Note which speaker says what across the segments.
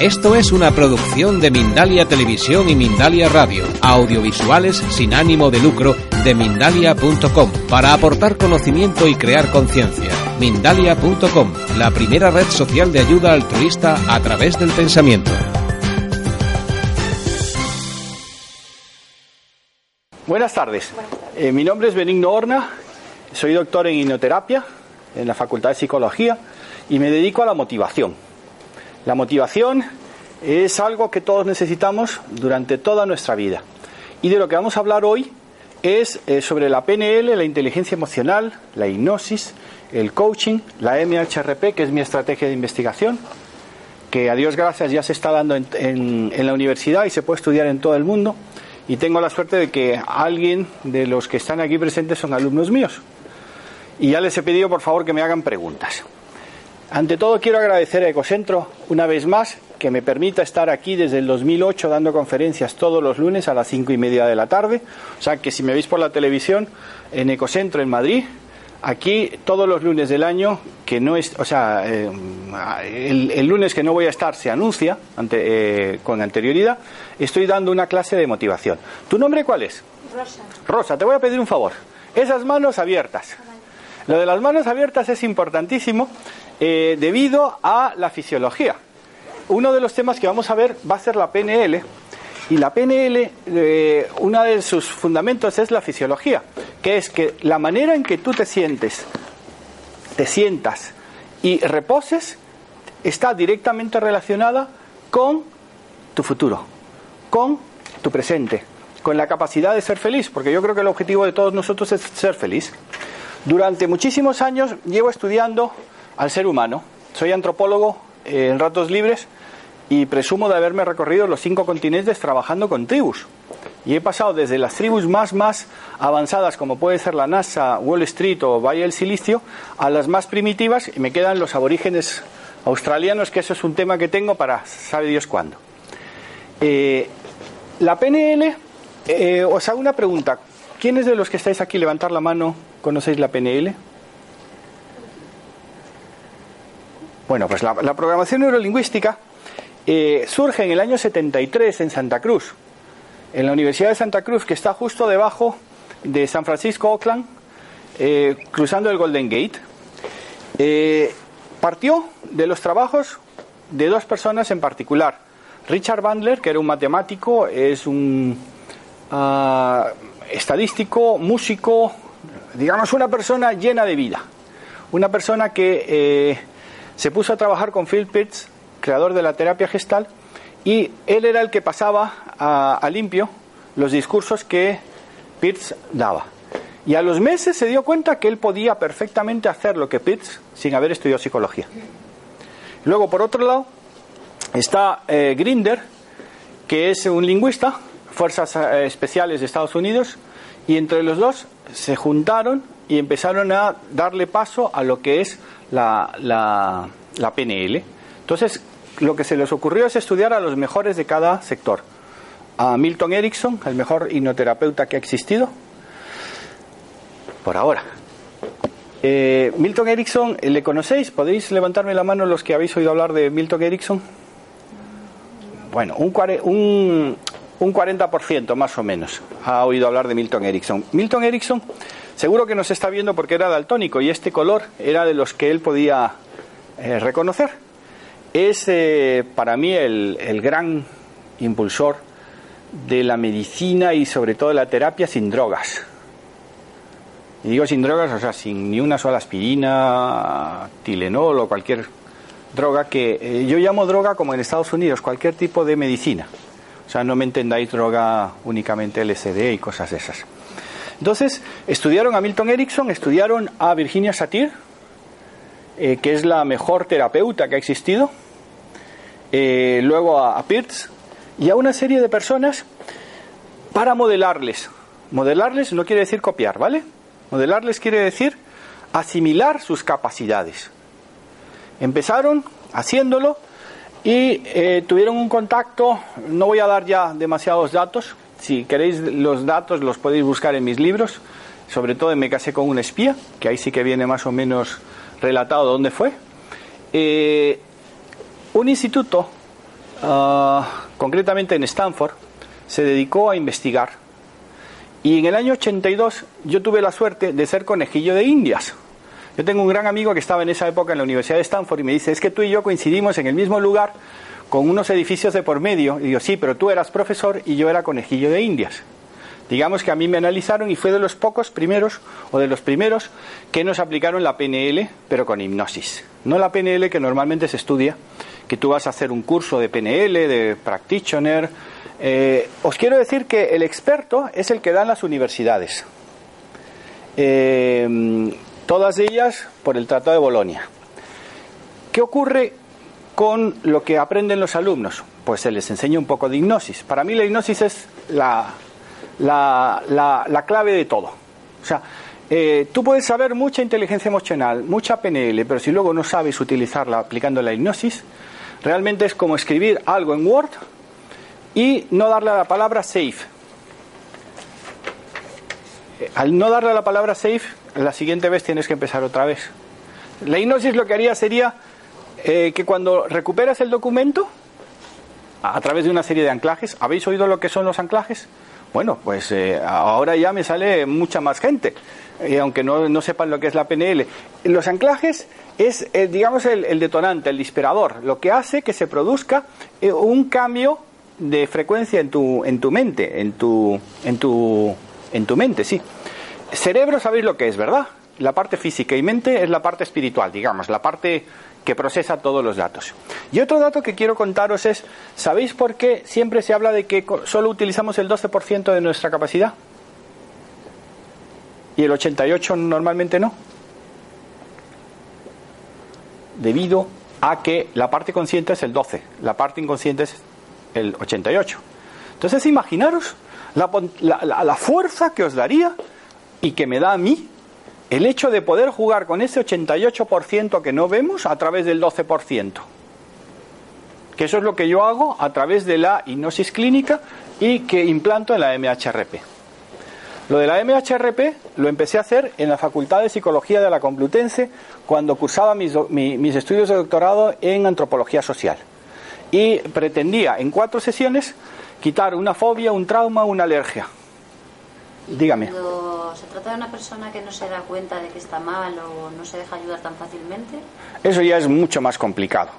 Speaker 1: Esto es una producción de Mindalia Televisión y Mindalia Radio, audiovisuales sin ánimo de lucro de mindalia.com, para aportar conocimiento y crear conciencia. Mindalia.com, la primera red social de ayuda altruista a través del pensamiento.
Speaker 2: Buenas tardes. Eh, mi nombre es Benigno Horna, soy doctor en hipnoterapia en la Facultad de Psicología y me dedico a la motivación. La motivación es algo que todos necesitamos durante toda nuestra vida. Y de lo que vamos a hablar hoy es eh, sobre la PNL, la inteligencia emocional, la hipnosis, el coaching, la MHRP, que es mi estrategia de investigación, que a Dios gracias ya se está dando en, en la universidad y se puede estudiar en todo el mundo. Y tengo la suerte de que alguien de los que están aquí presentes son alumnos míos. Y ya les he pedido por favor que me hagan preguntas. Ante todo quiero agradecer a Ecocentro una vez más que me permita estar aquí desde el 2008 dando conferencias todos los lunes a las cinco y media de la tarde. O sea que si me veis por la televisión en Ecocentro en Madrid, aquí todos los lunes del año, que no es, o sea, eh, el, lunes que no voy a estar se anuncia eh, con anterioridad, estoy dando una clase de motivación. ¿Tu nombre cuál es?
Speaker 3: Rosa.
Speaker 2: Rosa, te voy a pedir un favor. Esas manos abiertas. Lo de las manos abiertas es importantísimo eh, debido a la fisiología. Uno de los temas que vamos a ver va a ser la PNL. Y la PNL, eh, uno de sus fundamentos es la fisiología, que es que la manera en que tú te sientes, te sientas y reposes está directamente relacionada con tu futuro, con tu presente, con la capacidad de ser feliz, porque yo creo que el objetivo de todos nosotros es ser feliz. Durante muchísimos años llevo estudiando al ser humano. Soy antropólogo eh, en ratos libres y presumo de haberme recorrido los cinco continentes trabajando con tribus. Y he pasado desde las tribus más, más avanzadas, como puede ser la NASA, Wall Street o Valle del Silicio, a las más primitivas, y me quedan los aborígenes australianos, que eso es un tema que tengo para sabe Dios cuándo. Eh, la PNL, eh, os hago una pregunta. ¿Quiénes de los que estáis aquí, levantar la mano, conocéis la PNL? Bueno, pues la, programación neurolingüística eh, surge en el año 73 en Santa Cruz, en la Universidad de Santa Cruz, que está justo debajo de San Francisco Oakland, eh, cruzando el Golden Gate. Partió de los trabajos de dos personas en particular. Richard Bandler, que era un matemático, es un ah, estadístico, músico, digamos una persona llena de vida. Una persona que se puso a trabajar con Phil Pitts, creador de la terapia gestal, y él era el que pasaba a, limpio los discursos que Pitts daba. Y a los meses se dio cuenta que él podía perfectamente hacer lo que Pitts sin haber estudiado psicología. Luego, por otro lado, está eh, Grinder, que es un lingüista, Fuerzas eh, Especiales de Estados Unidos, y entre los dos se juntaron y empezaron a darle paso a lo que es la, la, PNL. Entonces, lo que se les ocurrió es estudiar a los mejores de cada sector. A Milton Erickson, el mejor hipnoterapeuta que ha existido, por ahora. Eh, Milton Erickson, ¿le conocéis? ¿Podéis levantarme la mano los que habéis oído hablar de Milton Erickson? Bueno, un, un, un 40% más o menos ha oído hablar de Milton Erickson. Milton Erickson Seguro que nos está viendo porque era daltónico y este color era de los que él podía eh, reconocer. Es eh, para mí el, gran impulsor de la medicina y sobre todo de la terapia sin drogas. Y digo sin drogas, o sea, sin ni una sola aspirina, Tilenol o cualquier droga que eh, yo llamo droga como en Estados Unidos, cualquier tipo de medicina. O sea, no me entendáis droga únicamente LSD y cosas de esas. Entonces, estudiaron a Milton Erickson, estudiaron a Virginia Satir, eh, que es la mejor terapeuta que ha existido, eh, luego a, a y a una serie de personas para modelarles. Modelarles no quiere decir copiar, ¿vale? Modelarles quiere decir asimilar sus capacidades. Empezaron haciéndolo y eh, tuvieron un contacto, no voy a dar ya demasiados datos, si queréis los datos los podéis buscar en mis libros, sobre todo Me casé con un espía, que ahí sí que viene más o menos relatado dónde fue. Eh, un instituto, ah, concretamente en Stanford, se dedicó a investigar. Y en el año 82 yo tuve la suerte de ser conejillo de Indias. Yo tengo un gran amigo que estaba en esa época en la Universidad de Stanford y me dice, es que tú y yo coincidimos en el mismo lugar con unos edificios de por medio. Y digo, sí, pero tú eras profesor y yo era conejillo de Indias. Digamos que a mí me analizaron y fue de los pocos primeros, o de los primeros, que nos aplicaron la PNL, pero con hipnosis. No la PNL que normalmente se estudia, que tú vas a hacer un curso de PNL, de practitioner. Eh, os quiero decir que el experto es el que da en las universidades. Eh, todas ellas por el Tratado de Bolonia. ¿Qué ocurre con lo que aprenden los alumnos? Pues se les enseña un poco de hipnosis. Para mí la hipnosis es la, la, clave de todo. O sea, eh, tú puedes saber mucha inteligencia emocional, mucha PNL, pero si luego no sabes utilizarla aplicando la hipnosis, realmente es como escribir algo en Word y no darle a la palabra safe. Eh, al no darle a la palabra safe, la siguiente vez tienes que empezar otra vez. La hipnosis lo que haría sería eh, que cuando recuperas el documento, a través de una serie de anclajes, ¿habéis oído lo que son los anclajes? Bueno, pues eh, ahora ya me sale mucha más gente, eh, aunque no, sepan lo que es la PNL. Los anclajes es, digamos, el, el, detonante, el disparador, lo que hace que se produzca un cambio de frecuencia en tu, en tu mente, en tu, en tu, en tu mente, sí. Cerebro sabéis lo que es, ¿verdad? La parte física y mente es la parte espiritual, digamos, la parte que procesa todos los datos. Y otro dato que quiero contaros es, ¿sabéis por qué siempre se habla de que solo utilizamos el 12% de nuestra capacidad? Y el 88% normalmente no. Debido a que la parte consciente es el 12, la parte inconsciente es el 88. Entonces imaginaros la, la fuerza que os daría y que me da a mí el hecho de poder jugar con ese 88% que no vemos a través del 12%. Que eso es lo que yo hago a través de la hipnosis clínica y que implanto en la MHRP. Lo de la MHRP lo empecé a hacer en la Facultad de Psicología de la Complutense cuando cursaba mis, mis estudios de doctorado en antropología social. Y pretendía en cuatro sesiones quitar una fobia, un trauma, una alergia Dígame.
Speaker 3: Cuando se trata de una persona que no se da cuenta de que está mal o no se deja ayudar tan fácilmente.
Speaker 2: Eso ya es mucho más complicado.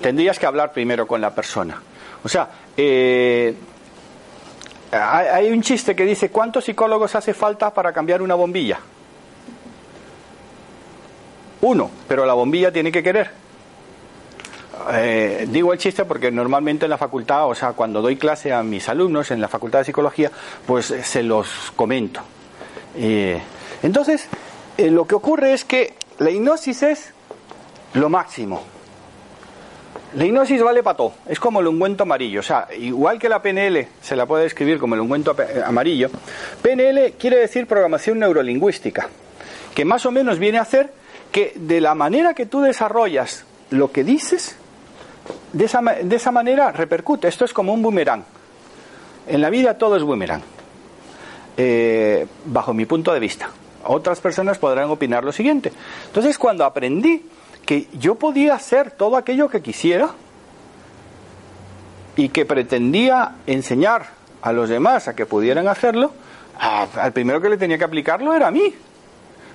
Speaker 2: Tendrías que hablar primero con la persona. O sea, eh, hay un chiste que dice, ¿cuántos psicólogos hace falta para cambiar una bombilla? Uno, pero la bombilla tiene que querer. Eh, digo el chiste porque normalmente en la facultad, o sea, cuando doy clase a mis alumnos en la facultad de psicología, pues eh, se los comento. Eh, entonces, lo que ocurre es que la hipnosis es lo máximo. La hipnosis vale para todo, es como el ungüento amarillo, o sea, igual que la PNL se la puede describir como el ungüento amarillo, PNL quiere decir programación neurolingüística, que más o menos viene a hacer que de la manera que tú desarrollas lo que dices, de esa, de esa manera repercute. Esto es como un boomerang. En la vida todo es boomerang, eh, bajo mi punto de vista. Otras personas podrán opinar lo siguiente. Entonces, cuando aprendí que yo podía hacer todo aquello que quisiera y que pretendía enseñar a los demás a que pudieran hacerlo, al primero que le tenía que aplicarlo era a mí.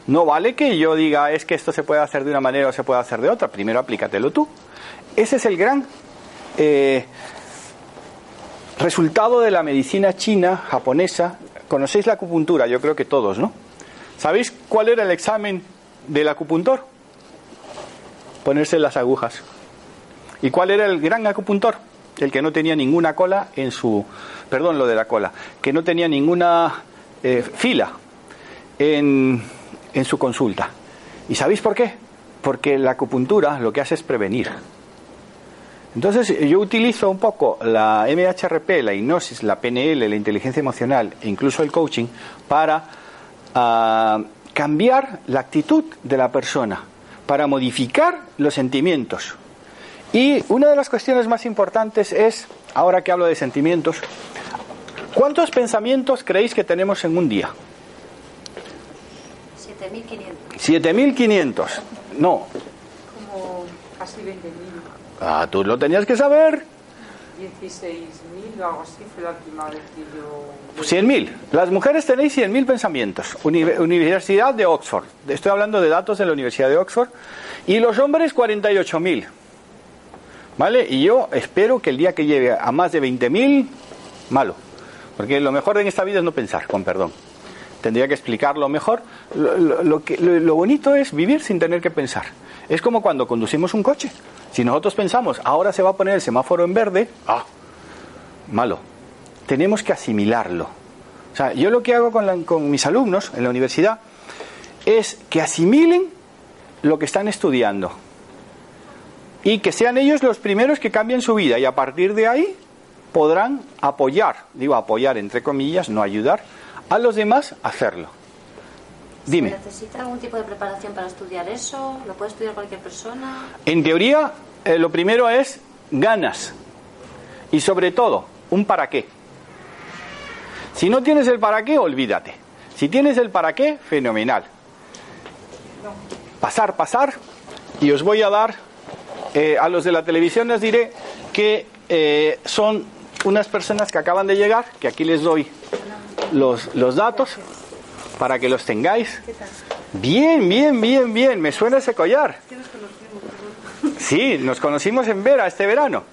Speaker 2: No vale que yo diga es que esto se puede hacer de una manera o se puede hacer de otra. Primero aplícatelo tú. Ese es el gran eh, resultado de la medicina china, japonesa. Conocéis la acupuntura, yo creo que todos, ¿no? ¿Sabéis cuál era el examen del acupuntor? Ponerse las agujas. ¿Y cuál era el gran acupuntor? El que no tenía ninguna cola en su. Perdón, lo de la cola. Que no tenía ninguna eh, fila en, en su consulta. ¿Y sabéis por qué? Porque la acupuntura lo que hace es prevenir. Entonces yo utilizo un poco la MHRP, la hipnosis, la PNL, la inteligencia emocional e incluso el coaching para ah, cambiar la actitud de la persona, para modificar los sentimientos. Y una de las cuestiones más importantes es, ahora que hablo de sentimientos, ¿cuántos pensamientos creéis que tenemos en un día?
Speaker 3: 7.500.
Speaker 2: 7.500. No.
Speaker 4: Como casi 20.000.
Speaker 2: Ah, tú lo tenías que saber.
Speaker 4: 16.000 o algo así fue la última vez que yo...
Speaker 2: 100.000. Las mujeres tenéis 100.000 pensamientos. Uni- Universidad de Oxford. Estoy hablando de datos de la Universidad de Oxford. Y los hombres 48.000. ¿Vale? Y yo espero que el día que llegue a más de 20.000, malo. Porque lo mejor en esta vida es no pensar, con perdón. Tendría que explicarlo mejor. Lo, lo- lo que- lo- lo bonito es vivir sin tener que pensar. Es como cuando conducimos un coche. Si nosotros pensamos, ahora se va a poner el semáforo en verde, ah, malo. Tenemos que asimilarlo. O sea, yo lo que hago con, con mis alumnos en la universidad es que asimilen lo que están estudiando y que sean ellos los primeros que cambien su vida y a partir de ahí podrán apoyar, digo apoyar entre comillas, no ayudar, a los demás a hacerlo. Dime.
Speaker 3: ¿Se necesita algún tipo de preparación para estudiar eso? ¿Lo puede estudiar cualquier persona?
Speaker 2: En teoría, eh, lo primero es ganas y sobre todo un para qué. Si no tienes el para qué, olvídate. Si tienes el para qué, fenomenal. Pasar, pasar y os voy a dar, eh, a los de la televisión les diré que eh, son unas personas que acaban de llegar, que aquí les doy los, los datos para que los tengáis. Bien, bien, bien, bien, me suena ese collar. Sí, nos conocimos en Vera este verano.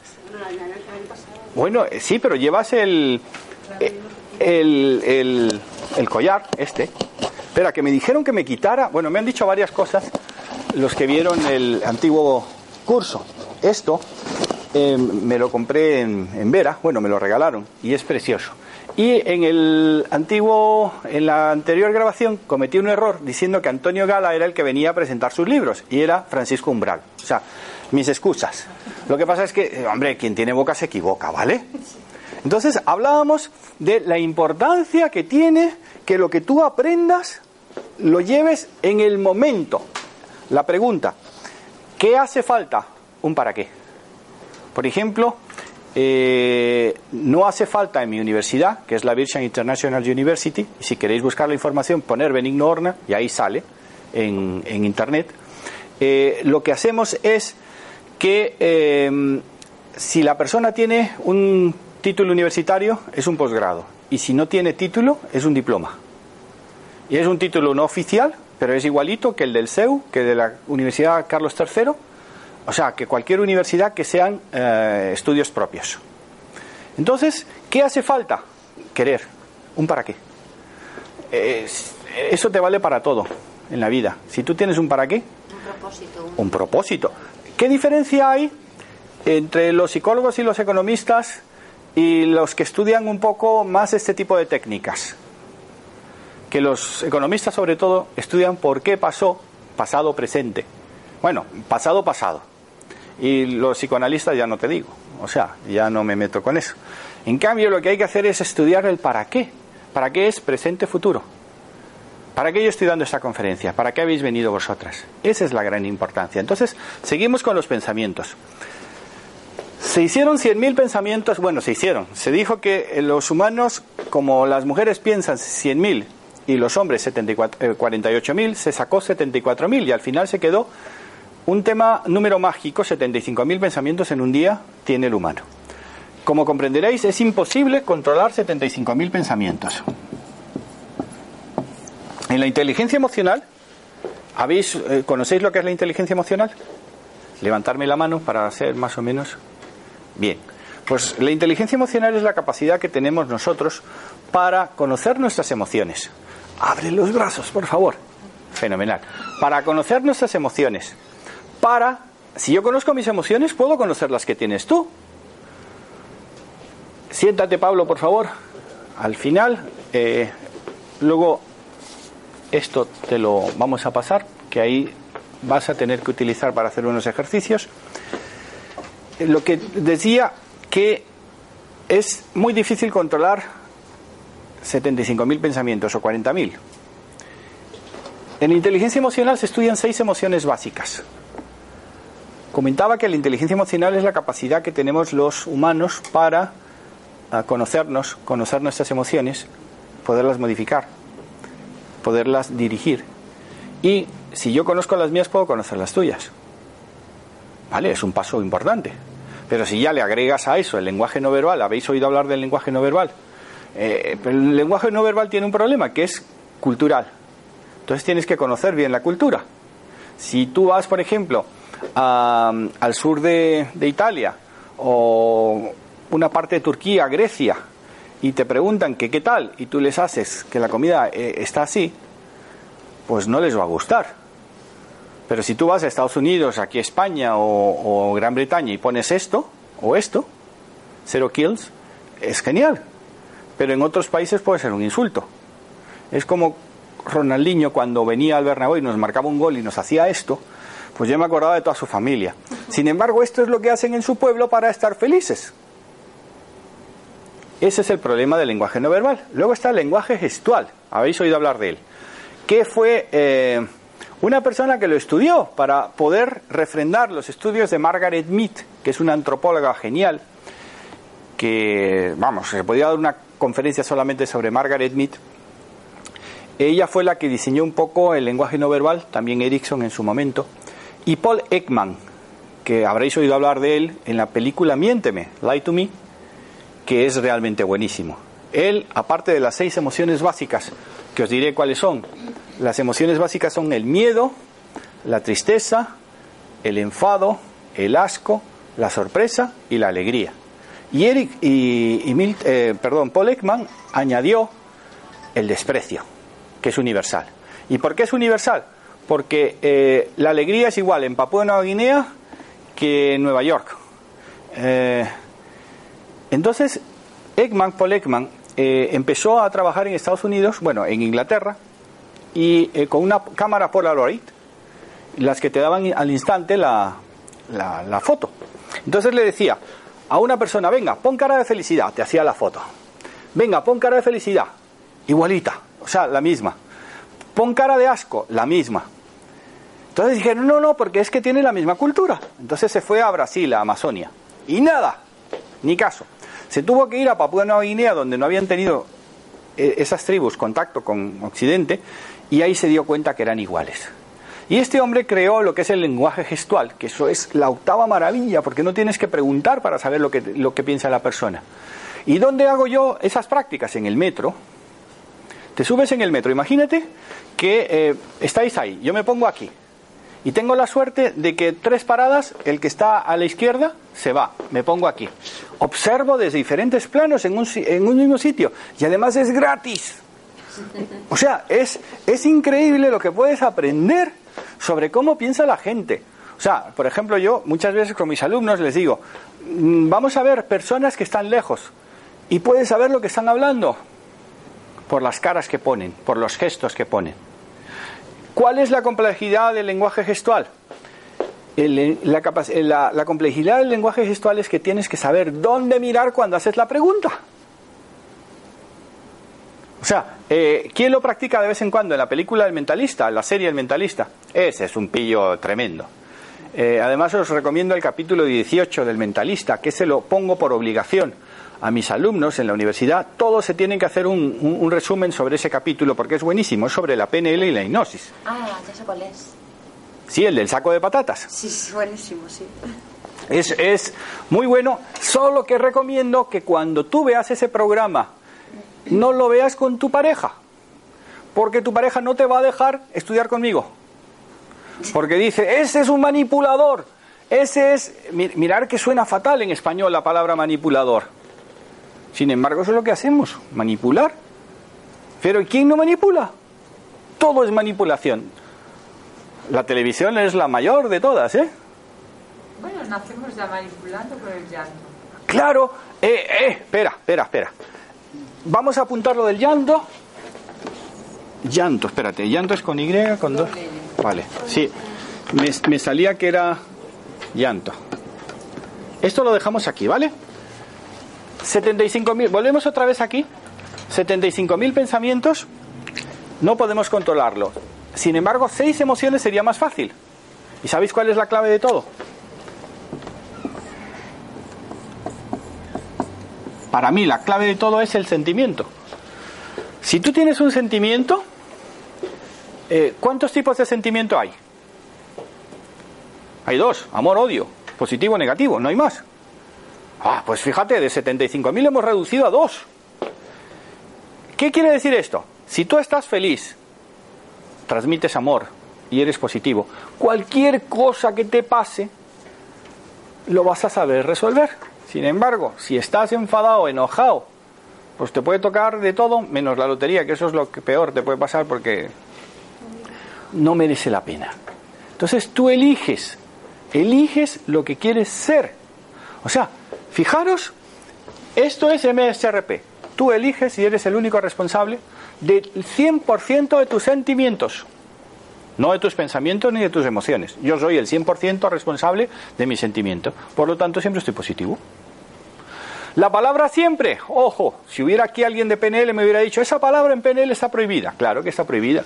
Speaker 2: Bueno, eh, sí, pero llevas el, eh, el, el, el collar, este. Espera, que me dijeron que me quitara. Bueno, me han dicho varias cosas los que vieron el antiguo curso. Esto eh, me lo compré en, en Vera, bueno, me lo regalaron y es precioso. Y en el antiguo, en la anterior grabación cometí un error diciendo que Antonio Gala era el que venía a presentar sus libros y era Francisco Umbral. O sea, mis excusas. Lo que pasa es que, eh, hombre, quien tiene boca se equivoca, ¿vale? Entonces hablábamos de la importancia que tiene que lo que tú aprendas lo lleves en el momento. La pregunta, ¿qué hace falta? Un para qué. Por ejemplo, eh, no hace falta en mi universidad, que es la Virgin International University, y si queréis buscar la información, poner Benigno Horna, y ahí sale en, internet. Eh, lo que hacemos es que eh, si la persona tiene un título universitario, es un posgrado, y si no tiene título, es un diploma. Y es un título no oficial, pero es igualito que el del CEU, que de la Universidad Carlos III, o sea, que cualquier universidad que sean eh, estudios propios. Entonces, ¿qué hace falta? Querer. ¿Un para qué? Eh, eso te vale para todo en la vida. Si tú tienes un para qué,
Speaker 3: Un propósito. un-
Speaker 2: un propósito. ¿Qué diferencia hay entre los psicólogos y los economistas y los que estudian un poco más este tipo de técnicas? Que los economistas sobre todo estudian por qué pasó pasado presente. Bueno, pasado pasado. Y los psicoanalistas ya no te digo, o sea, ya no me meto con eso. En cambio, lo que hay que hacer es estudiar el para qué. ¿Para qué es presente futuro? ¿Para qué yo estoy dando esta conferencia? ¿Para qué habéis venido vosotras? Esa es la gran importancia. Entonces, seguimos con los pensamientos. Se hicieron 100.000 pensamientos, bueno, se hicieron. Se dijo que los humanos, como las mujeres piensan 100.000 y los hombres 74, eh, 48.000, se sacó 74.000 y al final se quedó un tema número mágico, 75.000 pensamientos en un día tiene el humano. Como comprenderéis, es imposible controlar 75.000 pensamientos. En la inteligencia emocional, ¿habéis, eh, ¿conocéis lo que es la inteligencia emocional? Levantarme la mano para hacer más o menos. Bien, pues la inteligencia emocional es la capacidad que tenemos nosotros para conocer nuestras emociones. Abre los brazos, por favor. Fenomenal. Para conocer nuestras emociones. Para, si yo conozco mis emociones, puedo conocer las que tienes tú. Siéntate, Pablo, por favor. Al final, eh, luego esto te lo vamos a pasar, que ahí vas a tener que utilizar para hacer unos ejercicios. lo que decía que es muy difícil controlar 75.000 pensamientos o 40.000. En inteligencia emocional se estudian seis emociones básicas. Comentaba que la inteligencia emocional es la capacidad que tenemos los humanos para conocernos, conocer nuestras emociones, poderlas modificar, poderlas dirigir. Y si yo conozco las mías, puedo conocer las tuyas. ¿Vale? Es un paso importante. Pero si ya le agregas a eso el lenguaje no verbal, ¿habéis oído hablar del lenguaje no verbal? Eh, pero el lenguaje no verbal tiene un problema, que es cultural. Entonces tienes que conocer bien la cultura. Si tú vas, por ejemplo, al sur de, Italia o una parte de Turquía, Grecia, y te preguntan que qué tal, y tú les haces que la comida eh, está así, pues no les va a gustar. Pero si tú vas a Estados Unidos, aquí a España o, Gran Bretaña y pones esto o esto, cero kills, es genial. Pero en otros países puede ser un insulto. Es como Ronaldinho cuando venía al Bernabéu y nos marcaba un gol y nos hacía esto, pues yo me acordaba de toda su familia. Sin embargo, esto es lo que hacen en su pueblo para estar felices. Ese es el problema del lenguaje no verbal. Luego está el lenguaje gestual. Habéis oído hablar de él. Que fue eh, una persona que lo estudió para poder refrendar los estudios de Margaret Mead, que es una antropóloga genial, que, vamos, se podía dar una conferencia solamente sobre Margaret Mead. Ella fue la que diseñó un poco el lenguaje no verbal, también Erickson en su momento. Y Paul Ekman, que habréis oído hablar de él en la película Miénteme, Lie to Me, que es realmente buenísimo. Él, aparte de las seis emociones básicas, que os diré cuáles son, las emociones básicas son el miedo, la tristeza, el enfado, el asco, la sorpresa y la alegría. Y Eric y, eh, perdón, Paul Ekman añadió el desprecio, que es universal. ¿Y por qué es universal? Porque eh, la alegría es igual en Papúa Nueva Guinea que en Nueva York. Eh, entonces, Ekman, Paul Ekman, empezó a trabajar en Estados Unidos, bueno, en Inglaterra, y eh, con una cámara Polaroid, las que te daban al instante la, la, foto. Entonces le decía a una persona, venga, pon cara de felicidad, te hacía la foto. Venga, pon cara de felicidad, igualita, o sea, la misma. Pon cara de asco, la misma. Entonces dijeron, no, no, porque es que tiene la misma cultura. Entonces se fue a Brasil, a Amazonia. Y nada, ni caso. Se tuvo que ir a Papúa Nueva Guinea, donde no habían tenido eh, esas tribus contacto con Occidente, y ahí se dio cuenta que eran iguales. Y este hombre creó lo que es el lenguaje gestual, que eso es la octava maravilla, porque no tienes que preguntar para saber lo que, lo que piensa la persona. ¿Y dónde hago yo esas prácticas? En el metro. Te subes en el metro, imagínate que eh, estáis ahí, yo me pongo aquí, y tengo la suerte de que tres paradas, el que está a la izquierda se va, me pongo aquí. Observo desde diferentes planos en un, en un mismo sitio, y además es gratis. O sea, es, es increíble lo que puedes aprender sobre cómo piensa la gente. O sea, por ejemplo, yo muchas veces con mis alumnos les digo, mm, vamos a ver personas que están lejos y puedes saber lo que están hablando por las caras que ponen, por los gestos que ponen. ¿Cuál es la complejidad del lenguaje gestual? la, la complejidad del lenguaje gestual es que tienes que saber dónde mirar cuando haces la pregunta. O sea, eh, ¿quién lo practica de vez en cuando? En la película El Mentalista, en la serie El Mentalista. Ese es un pillo tremendo. Eh, además os recomiendo el capítulo 18 del Mentalista, que se lo pongo por obligación a mis alumnos en la universidad. Todos se tienen que hacer un, resumen sobre ese capítulo porque es buenísimo, es sobre la PNL y la hipnosis.
Speaker 3: Ah, ya sé cuál es.
Speaker 2: Sí, el del saco de patatas.
Speaker 3: Sí, es buenísimo, sí.
Speaker 2: Es, es muy bueno, solo que recomiendo que cuando tú veas ese programa no lo veas con tu pareja, porque tu pareja no te va a dejar estudiar conmigo. Porque dice, ese es un manipulador, ese es, mirar que suena fatal en español la palabra manipulador. Sin embargo, eso es lo que hacemos, manipular. Pero ¿quién no manipula? Todo es manipulación. La televisión es la mayor de todas, ¿eh?
Speaker 4: Bueno, nacemos ya manipulando con el llanto.
Speaker 2: Claro, eh, eh, espera, espera, espera. Vamos a apuntar lo del llanto. Llanto, espérate, llanto es con Y, con dos. Vale, sí. Me, salía que era llanto. Esto lo dejamos aquí, ¿vale? 75.000, volvemos otra vez aquí. 75.000 pensamientos, no podemos controlarlo. Sin embargo, seis emociones sería más fácil. ¿Y sabéis cuál es la clave de todo? Para mí la clave de todo es el sentimiento. Si tú tienes un sentimiento, eh, ¿cuántos tipos de sentimiento hay? Hay dos, amor, odio, positivo, negativo, no hay más. Ah, pues fíjate, de 75.000 hemos reducido a dos. ¿Qué quiere decir esto? Si tú estás feliz, transmites amor y eres positivo, cualquier cosa que te pase, lo vas a saber resolver. Sin embargo, si estás enfadado, enojado, pues te puede tocar de todo, menos la lotería, que eso es lo que peor te puede pasar porque no merece la pena. Entonces tú eliges, eliges lo que quieres ser. O sea, fijaros, esto es MSRP. Tú eliges y eres el único responsable del 100% de tus sentimientos, no de tus pensamientos ni de tus emociones. Yo soy el 100% responsable de mis sentimientos. Por lo tanto, siempre estoy positivo. La palabra siempre, ojo, si hubiera aquí alguien de PNL me hubiera dicho, esa palabra en PNL está prohibida. Claro que está prohibida.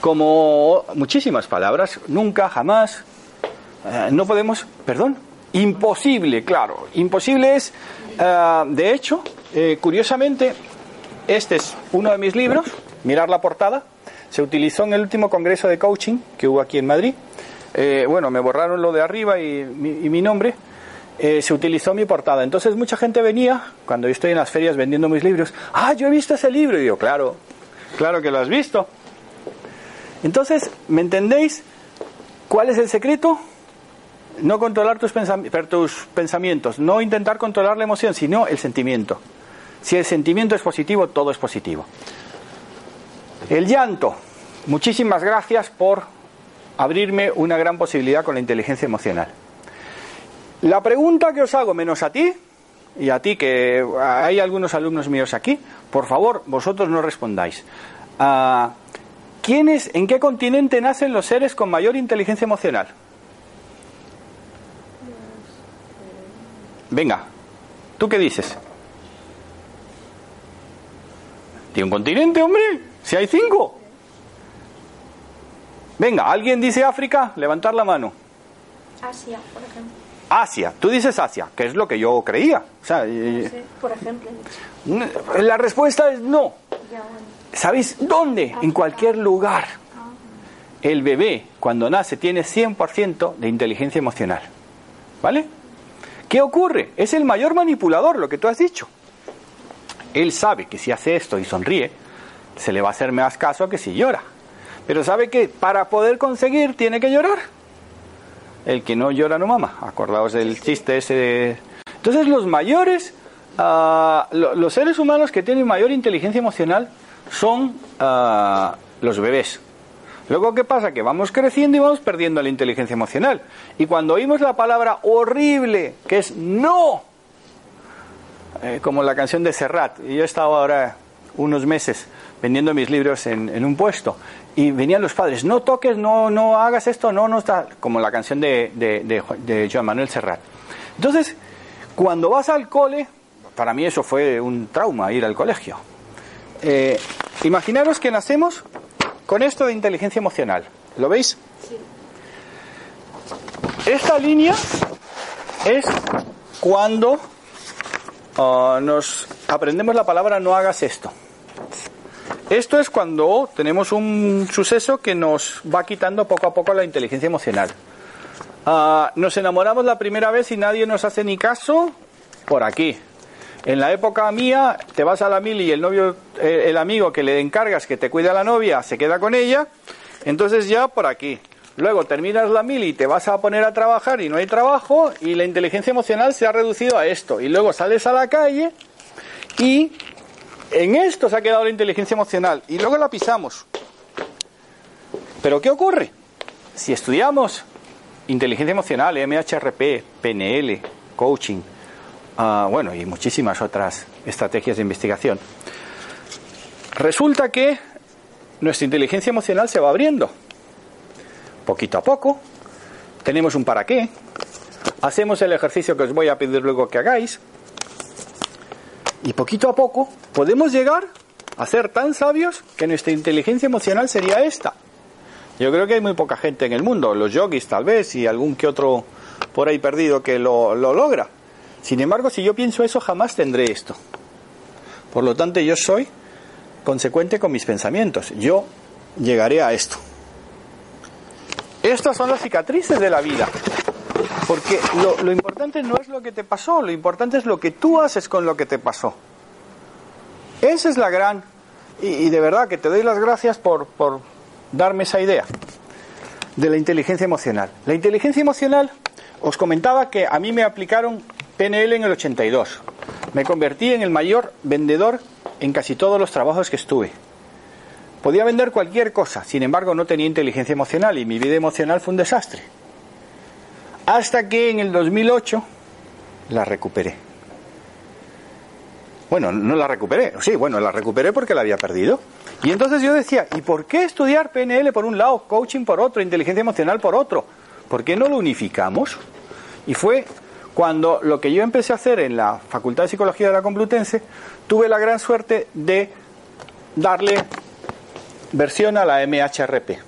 Speaker 2: Como muchísimas palabras, nunca, jamás, eh, no podemos, perdón, imposible, claro. Imposible es, eh, de hecho, eh, curiosamente, este es uno de mis libros, mirar la portada, se utilizó en el último congreso de coaching que hubo aquí en Madrid. Eh, bueno, me borraron lo de arriba y mi, nombre. Se utilizó mi portada. Entonces mucha gente venía, cuando yo estoy en las ferias vendiendo mis libros, ah, yo he visto ese libro. Y yo, claro, claro que lo has visto. Entonces, ¿me entendéis? ¿Cuál es el secreto? No controlar tus, tus pensamientos, no intentar controlar la emoción, sino el sentimiento. Si el sentimiento es positivo, todo es positivo. El llanto. Muchísimas gracias por abrirme una gran posibilidad con la inteligencia emocional. La pregunta que os hago, menos a ti, y a ti que hay algunos alumnos míos aquí, por favor, vosotros no respondáis. Ah, ¿Quiénes, en qué continente nacen los seres con mayor inteligencia emocional? Venga, ¿tú qué dices? ¿Tiene un continente, hombre? Si hay cinco. Venga, ¿alguien dice África? Levantar la mano.
Speaker 5: Asia, por ejemplo.
Speaker 2: Asia, tú dices Asia, que es lo que yo creía. O sea,
Speaker 5: por ejemplo.
Speaker 2: La respuesta es no. ¿Sabéis dónde? En cualquier lugar. Ah. El bebé, cuando nace, tiene 100% de inteligencia emocional. ¿Vale? ¿Qué ocurre? Es el mayor manipulador, lo que tú has dicho. Él sabe que si hace esto y sonríe, se le va a hacer más caso que si llora. Pero sabe que para poder conseguir tiene que llorar. El que no llora no mama. Acordaos del chiste ese. Entonces los mayores, ah, los seres humanos que tienen mayor inteligencia emocional son ah, los bebés. Luego, ¿qué pasa? Que vamos creciendo y vamos perdiendo la inteligencia emocional. Y cuando oímos la palabra horrible, que es no, eh, como la canción de Serrat, y yo he estado ahora unos meses vendiendo mis libros en, un puesto, y venían los padres, no toques, no, no hagas esto, no, no está, como la canción de, de, Joan Manuel Serrat. Entonces, cuando vas al cole, para mí eso fue un trauma, ir al colegio. Eh, que nacemos con esto de inteligencia emocional. ¿Lo veis? Sí. Esta línea es cuando Ah, nos aprendemos la palabra no hagas esto. Esto es cuando tenemos un suceso que nos va quitando poco a poco la inteligencia emocional. Ah, nos enamoramos la primera vez y nadie nos hace ni caso por aquí. En la época mía, te vas a la mili y el novio, eh, el amigo que le encargas que te cuide a la novia, se queda con ella. Entonces ya por aquí. Luego terminas la mil y te vas a poner a trabajar y no hay trabajo y la inteligencia emocional se ha reducido a esto. Y luego sales a la calle y en esto se ha quedado la inteligencia emocional y luego la pisamos. Pero ¿qué ocurre? Si estudiamos inteligencia emocional, MHRP, PNL, coaching, ah, bueno, y muchísimas otras estrategias de investigación, resulta que nuestra inteligencia emocional se va abriendo. Poquito a poco, tenemos un para qué, hacemos el ejercicio que os voy a pedir luego que hagáis, y poquito a poco podemos llegar a ser tan sabios que nuestra inteligencia emocional sería esta. Yo creo que hay muy poca gente en el mundo, los yogis tal vez y algún que otro por ahí perdido que lo, lo logra. Sin embargo, si yo pienso eso, jamás tendré esto. Por lo tanto, yo soy consecuente con mis pensamientos. Yo llegaré a esto. Estas son las cicatrices de la vida. Porque lo, importante no es lo que te pasó, lo importante es lo que tú haces con lo que te pasó. Esa es la gran... Y, y de verdad que te doy las gracias por, por darme esa idea de la inteligencia emocional. La inteligencia emocional, os comentaba que a mí me aplicaron PNL en el 82. Me convertí en el mayor vendedor en casi todos los trabajos que estuve. Podía vender cualquier cosa, sin embargo no tenía inteligencia emocional y mi vida emocional fue un desastre. Hasta que en el 2008 la recuperé. Bueno, no la recuperé, sí, bueno, la recuperé porque la había perdido. Y entonces yo decía, ¿y por qué estudiar PNL por un lado, coaching por otro, inteligencia emocional por otro? ¿Por qué no lo unificamos? Y fue cuando lo que yo empecé a hacer en la Facultad de Psicología de la Complutense, tuve la gran suerte de darle versión a la MHRP,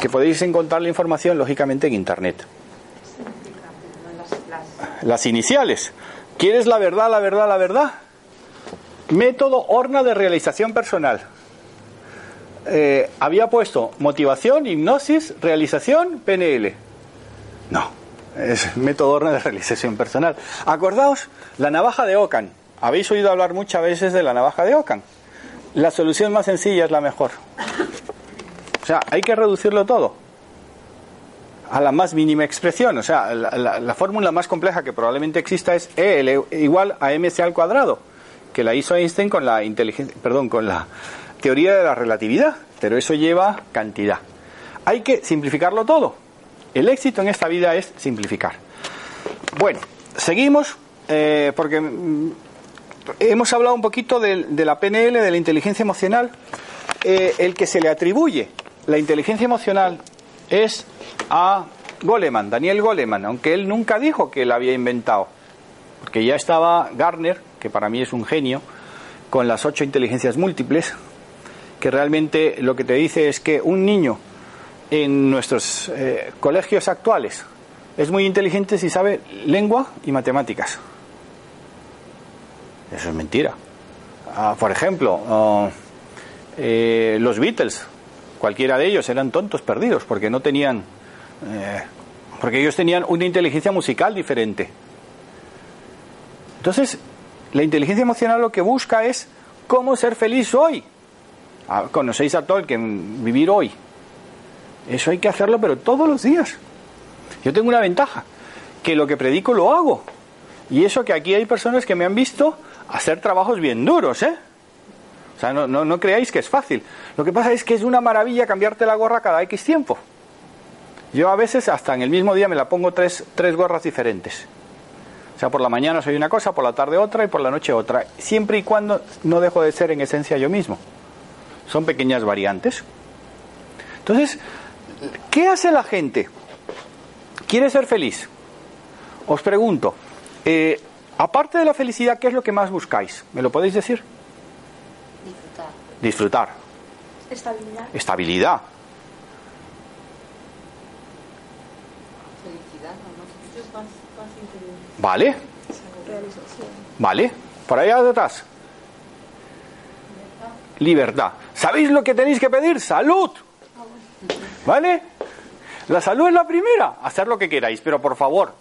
Speaker 2: que podéis encontrar la información lógicamente en Internet. Las iniciales. ¿Quieres la verdad, la verdad, la verdad? Método Horna de realización personal. Eh, había puesto motivación, hipnosis, realización, PNL. No, es método de realización personal. Acordaos, la navaja de Ocan. Habéis oído hablar muchas veces de la navaja de Ocan. La solución más sencilla es la mejor. O sea, hay que reducirlo todo a la más mínima expresión. O sea, la fórmula más compleja que probablemente exista es E igual a mc al cuadrado, que la hizo Einstein con la inteligencia, perdón, con la teoría de la relatividad, pero eso lleva cantidad. Hay que simplificarlo todo. El éxito en esta vida es simplificar. Bueno, seguimos eh, porque mm, hemos hablado un poquito de, de la PNL, de la inteligencia emocional. Eh, el que se le atribuye la inteligencia emocional es a Goleman, Daniel Goleman, aunque él nunca dijo que la había inventado, porque ya estaba Garner, que para mí es un genio, con las ocho inteligencias múltiples, que realmente lo que te dice es que un niño en nuestros eh, colegios actuales es muy inteligente si sabe lengua y matemáticas. Eso es mentira. Ah, por ejemplo, ah, eh, los Beatles, cualquiera de ellos eran tontos perdidos porque no tenían, eh, porque ellos tenían una inteligencia musical diferente. Entonces, la inteligencia emocional lo que busca es cómo ser feliz hoy. Ah, Conocéis a Tolkien, vivir hoy. Eso hay que hacerlo, pero todos los días. Yo tengo una ventaja, que lo que predico lo hago. Y eso que aquí hay personas que me han visto hacer trabajos bien duros, ¿eh? O sea, no, no, no creáis que es fácil. Lo que pasa es que es una maravilla cambiarte la gorra cada X tiempo. Yo a veces hasta en el mismo día me la pongo tres, tres gorras diferentes. O sea, por la mañana soy una cosa, por la tarde otra y por la noche otra. Siempre y cuando no dejo de ser en esencia yo mismo. Son pequeñas variantes. Entonces, ¿qué hace la gente? ¿Quiere ser feliz? Os pregunto, eh, aparte de la felicidad, ¿qué es lo que más buscáis? ¿Me lo podéis decir?
Speaker 3: Disfrutar.
Speaker 2: Disfrutar,
Speaker 5: Estabilidad.
Speaker 2: estabilidad,
Speaker 4: Felicidad, ¿no? Mucho es más, más inteligente.
Speaker 2: ¿vale? ¿Vale? Por allá detrás. Libertad. ¿Sabéis lo que tenéis que pedir? Salud. ¿Vale? La salud es la primera. Hacer lo que queráis, pero por favor,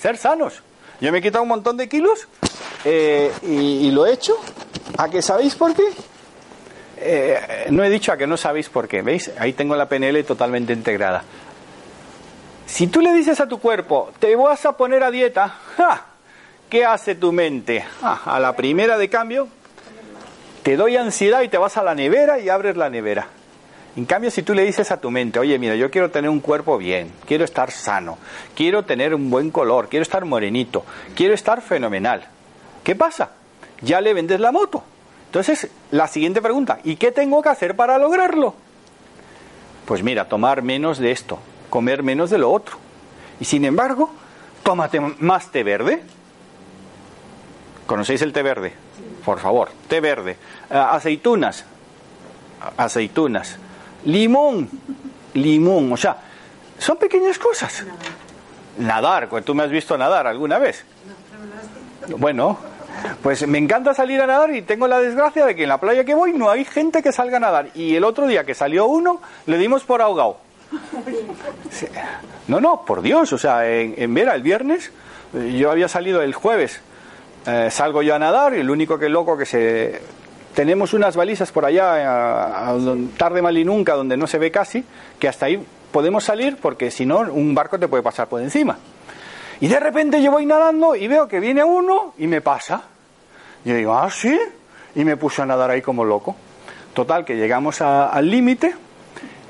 Speaker 2: ser sanos. Yo me he quitado un montón de kilos eh, y, lo he hecho. ¿A que sabéis por qué? Eh, no he dicho a que no sabéis por qué. ¿Veis? Ahí tengo la PNL totalmente integrada. Si tú le dices a tu cuerpo, te vas a poner a dieta, ¡ja! ¿qué hace tu mente? Ah, a la primera de cambio, te doy ansiedad y te vas a la nevera y abres la nevera. En cambio, si tú le dices a tu mente, oye, mira, yo quiero tener un cuerpo bien, quiero estar sano, quiero tener un buen color, quiero estar morenito, quiero estar fenomenal. ¿Qué pasa? Ya le vendes la moto. Entonces, la siguiente pregunta, ¿y qué tengo que hacer para lograrlo? Pues mira, tomar menos de esto, comer menos de lo otro. Y sin embargo, tómate más té verde. ¿Conocéis el té verde? Por favor, té verde. Ah, aceitunas, aceitunas. Limón, limón. O sea, son pequeñas cosas. Nadar, tú me has visto nadar alguna vez. Bueno, pues me encanta salir a nadar y tengo la desgracia de que en la playa que voy no hay gente que salga a nadar. Y el otro día que salió uno, le dimos por ahogado. No, no, por Dios, o sea, en, en Vera el viernes, eh, yo había salido el jueves, eh, salgo yo a nadar y el único que loco que se... Tenemos unas balizas por allá, don- tarde mal y nunca, donde no se ve casi, que hasta ahí podemos salir porque si no, un barco te puede pasar por encima. Y de repente yo voy nadando y veo que viene uno y me pasa. Yo digo, ah, sí. Y me puse a nadar ahí como loco. Total, que llegamos a- al límite.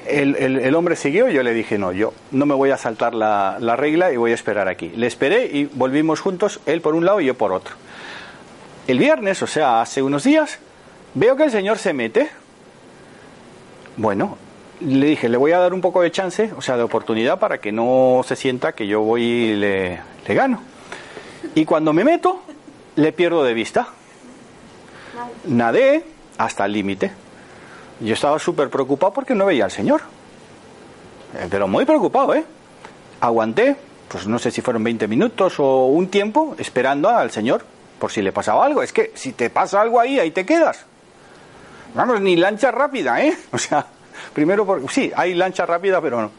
Speaker 2: El, el- el hombre siguió y yo le dije, no, yo no me voy a saltar la, la regla y voy a esperar aquí. Le esperé y volvimos juntos, él por un lado y yo por otro. El viernes, o sea, hace unos días, veo que el señor se mete. Bueno, le dije, le voy a dar un poco de chance, o sea, de oportunidad para que no se sienta que yo voy y le, gano. Y cuando me meto, le pierdo de vista. Nadé hasta el límite. Yo estaba súper preocupado porque no veía al señor. Eh, Pero muy preocupado, ¿eh? Aguanté, pues no sé si fueron 20 minutos o un tiempo esperando al señor por si le pasaba algo. Es que si te pasa algo ahí, ahí te quedas. Vamos, ni lancha rápida, ¿eh? O sea, primero, por... sí, hay lancha rápida, pero no.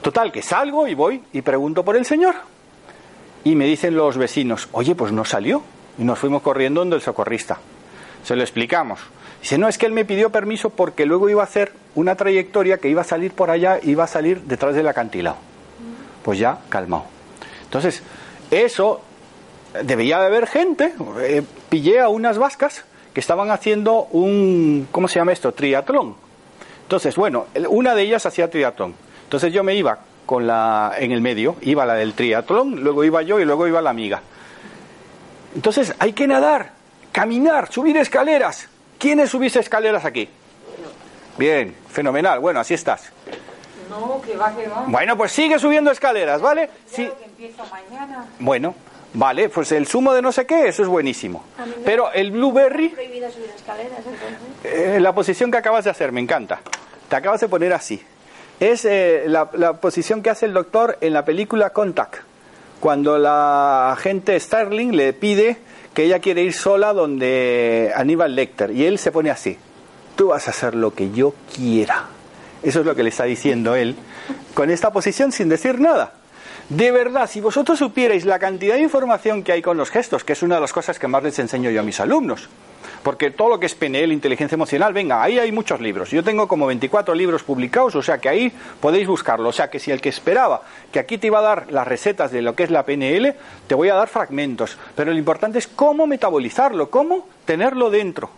Speaker 2: Total, que salgo y voy y pregunto por el señor. Y me dicen los vecinos, oye, pues no salió. Y nos fuimos corriendo donde el socorrista. Se lo explicamos. Dice, no, es que él me pidió permiso porque luego iba a hacer una trayectoria que iba a salir por allá, iba a salir detrás del acantilado. Pues ya, calmado. Entonces, eso debía de haber gente. Eh, pillé a unas vascas que estaban haciendo un, ¿cómo se llama esto? Triatlón. Entonces, bueno, una de ellas hacía triatlón. Entonces yo me iba con la, en el medio, iba la del triatlón, luego iba yo y luego iba la amiga. Entonces hay que nadar, caminar, subir escaleras. ¿Quiénes subís escaleras aquí? Bien, fenomenal. Bueno, así estás.
Speaker 4: No, que va, que va.
Speaker 2: Bueno, pues sigue subiendo escaleras, ¿vale? Sí.
Speaker 4: Que mañana.
Speaker 2: Bueno, vale, pues el zumo de no sé qué, eso es buenísimo. Pero el blueberry,
Speaker 5: Prohibido subir escaleras, entonces.
Speaker 2: eh, la posición que acabas de hacer, me encanta. Te acabas de poner así. Es eh, la, la posición que hace el doctor en la película Contact, cuando la agente Starling le pide que ella quiere ir sola donde Aníbal Lecter, y él se pone así. Tú vas a hacer lo que yo quiera. Eso es lo que le está diciendo él, con esta posición sin decir nada. De verdad, si vosotros supierais la cantidad de información que hay con los gestos, que es una de las cosas que más les enseño yo a mis alumnos, porque todo lo que es PNL, inteligencia emocional, venga, ahí hay muchos libros. Yo tengo como 24 libros publicados, o sea que ahí podéis buscarlo. O sea que si el que esperaba que aquí te iba a dar las recetas de lo que es la PNL, te voy a dar fragmentos. Pero lo importante es cómo metabolizarlo, cómo tenerlo dentro.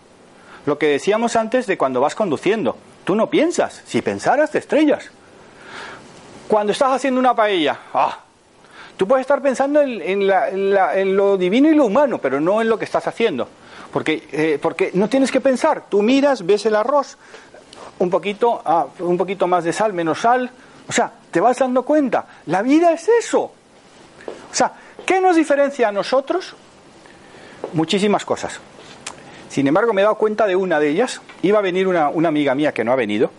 Speaker 2: Lo que decíamos antes de cuando vas conduciendo. Tú no piensas, si pensaras te estrellas. Cuando estás haciendo una paella, ah, tú puedes estar pensando en, en la- en la- en lo divino y lo humano, pero no en lo que estás haciendo. Porque, eh, porque no tienes que pensar, tú miras, ves el arroz, un poquito, ah, un poquito más de sal, menos sal, o sea, te vas dando cuenta, la vida es eso. O sea, ¿qué nos diferencia a nosotros? Muchísimas cosas. Sin embargo, me he dado cuenta de una de ellas. Iba a venir una amiga mía que no ha venido,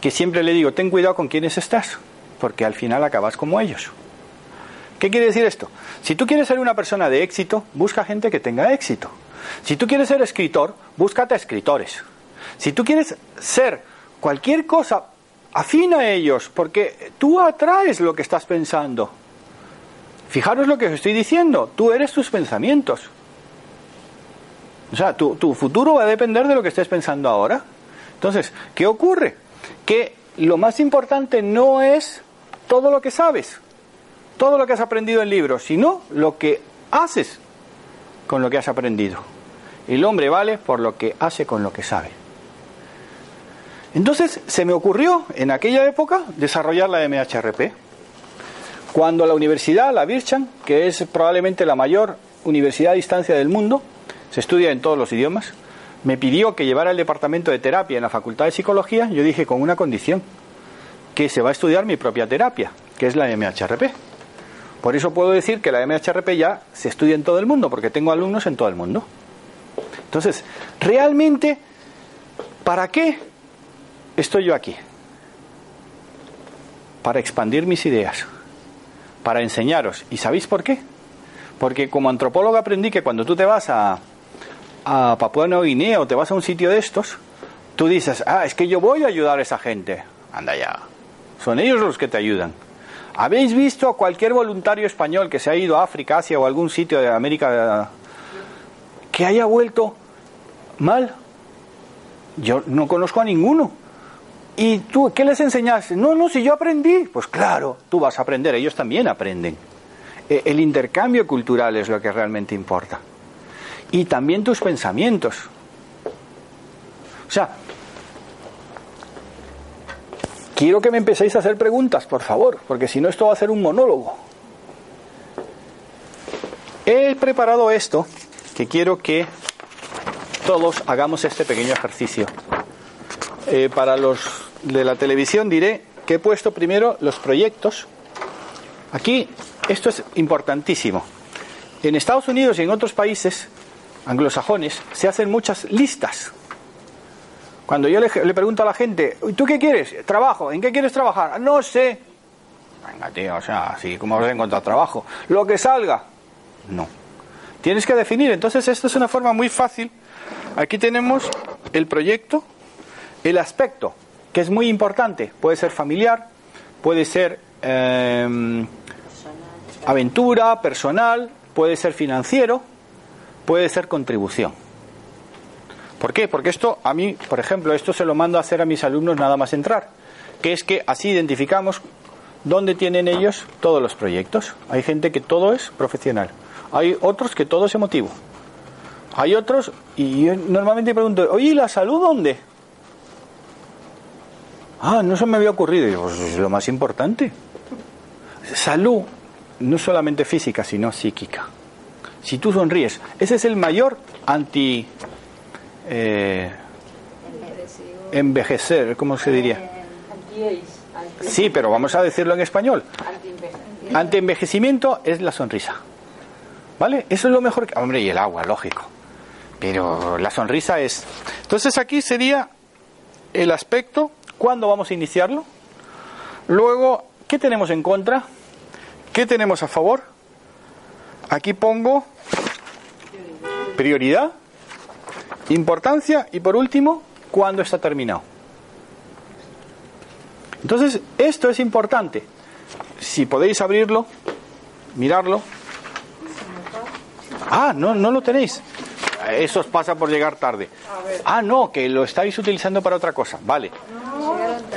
Speaker 2: que siempre le digo, ten cuidado con quiénes estás, porque al final acabas como ellos. ¿Qué quiere decir esto? Si tú quieres ser una persona de éxito, busca gente que tenga éxito. Si tú quieres ser escritor, búscate a escritores. Si tú quieres ser cualquier cosa, afina a ellos, porque tú atraes lo que estás pensando. Fijaros lo que os estoy diciendo, tú eres tus pensamientos. O sea, tu, tu futuro va a depender de lo que estés pensando ahora. Entonces, ¿qué ocurre? Que lo más importante no es todo lo que sabes, todo lo que has aprendido en libros, sino lo que haces con lo que has aprendido. El hombre vale por lo que hace con lo que sabe. Entonces, se me ocurrió en aquella época desarrollar la MHRP. Cuando la universidad, la Bircham, que es probablemente la mayor universidad a distancia del mundo, se estudia en todos los idiomas, me pidió que llevara el departamento de terapia en la Facultad de Psicología, yo dije con una condición, que se va a estudiar mi propia terapia. que es la MHRP. Por eso puedo decir que la MHRP ya se estudia en todo el mundo, porque tengo alumnos en todo el mundo. Entonces, realmente, ¿para qué estoy yo aquí? Para expandir mis ideas, para enseñaros. ¿Y sabéis por qué? Porque como antropólogo aprendí que cuando tú te vas a, a Papua Nueva Guinea o te vas a un sitio de estos, tú dices, ah, es que yo voy a ayudar a esa gente. Anda ya. Son ellos los que te ayudan. ¿Habéis visto a cualquier voluntario español que se ha ido a África, Asia o algún sitio de América que haya vuelto mal? Yo no conozco a ninguno. ¿Y tú qué les enseñaste? No, no, si yo aprendí. Pues claro, tú vas a aprender, ellos también aprenden. E, El intercambio cultural es lo que realmente importa. Y también tus pensamientos. O sea, quiero que me empecéis a hacer preguntas, por favor, porque si no esto va a ser un monólogo. He preparado esto, que quiero que todos hagamos este pequeño ejercicio. Eh, para los de la televisión diré que he puesto primero los proyectos. Aquí, esto es importantísimo. En Estados Unidos y en otros países anglosajones se hacen muchas listas. Cuando yo le, pregunto a la gente, ¿tú qué quieres? Trabajo. ¿En qué quieres trabajar? No sé. Venga, tío, o sea, así como vas a encontrar trabajo. Lo que salga. No. Tienes que definir. Entonces, esto es una forma muy fácil. Aquí tenemos el proyecto, el aspecto, que es muy importante. Puede ser familiar, puede ser eh, aventura, personal, puede ser financiero, puede ser contribución. ¿Por qué? Porque esto a mí, por ejemplo, esto se lo mando a hacer a mis alumnos nada más entrar, que es que así identificamos dónde tienen ellos todos los proyectos. Hay gente que todo es profesional, hay otros que todo es emotivo, hay otros, y yo normalmente pregunto, oye, ¿y la salud dónde? Ah, no se me había ocurrido, y pues es lo más importante. Salud, no solamente física, sino psíquica. Si tú sonríes, ese es el mayor anti eh, envejecer, ¿cómo se diría?
Speaker 4: Anti-
Speaker 2: Sí, pero vamos a decirlo en español.
Speaker 4: anti-envejecimiento.
Speaker 2: Anti-envejecimiento es la sonrisa. ¿Vale? Eso es lo mejor que... Hombre, y el agua, lógico. Pero la sonrisa es... Entonces aquí sería el aspecto, ¿cuándo vamos a iniciarlo? Luego, ¿qué tenemos en contra? ¿Qué tenemos a favor? Aquí pongo prioridad, importancia y por último, ¿cuándo está terminado? Entonces, esto es importante. Si podéis abrirlo, mirarlo. Ah, no, no lo tenéis. Eso os pasa por llegar tarde. Ah, no, que lo estáis utilizando para otra cosa. Vale.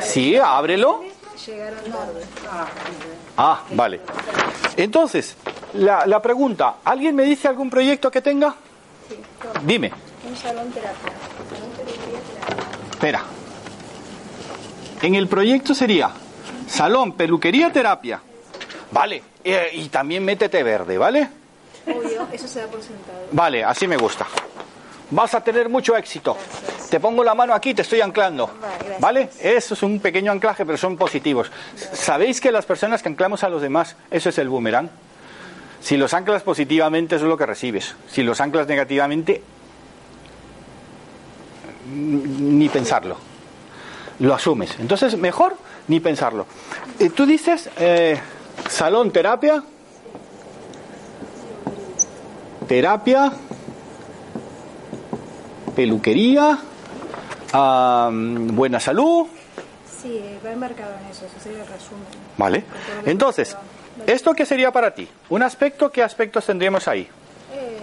Speaker 2: Sí, ábrelo. Ah, vale. Entonces, la, la pregunta, ¿alguien me dice algún proyecto que tenga? Dime.
Speaker 5: Un salón terapia.
Speaker 2: Espera. En el proyecto sería salón, peluquería, terapia. Vale. eh, y también métete verde, ¿vale?
Speaker 5: Obvio, eso se da por sentado.
Speaker 2: Vale, así me gusta. Vas a tener mucho éxito. Te pongo la mano aquí, te estoy anclando.
Speaker 5: ¿Vale?
Speaker 2: Eso es un pequeño anclaje, pero son positivos. ¿Sabéis que las personas que anclamos a los demás, eso es el boomerang? Si los anclas positivamente, eso es lo que recibes. Si los anclas negativamente, ni pensarlo. Lo asumes. Entonces, mejor ni pensarlo. Eh, Tú dices, eh, salón, terapia, terapia, peluquería, buena salud.
Speaker 5: Sí, va enmarcado en eso, eso sería el resumen.
Speaker 2: Vale. Entonces, ¿esto qué sería para ti? ¿Un aspecto? ¿Qué aspectos tendríamos ahí?
Speaker 5: Eh,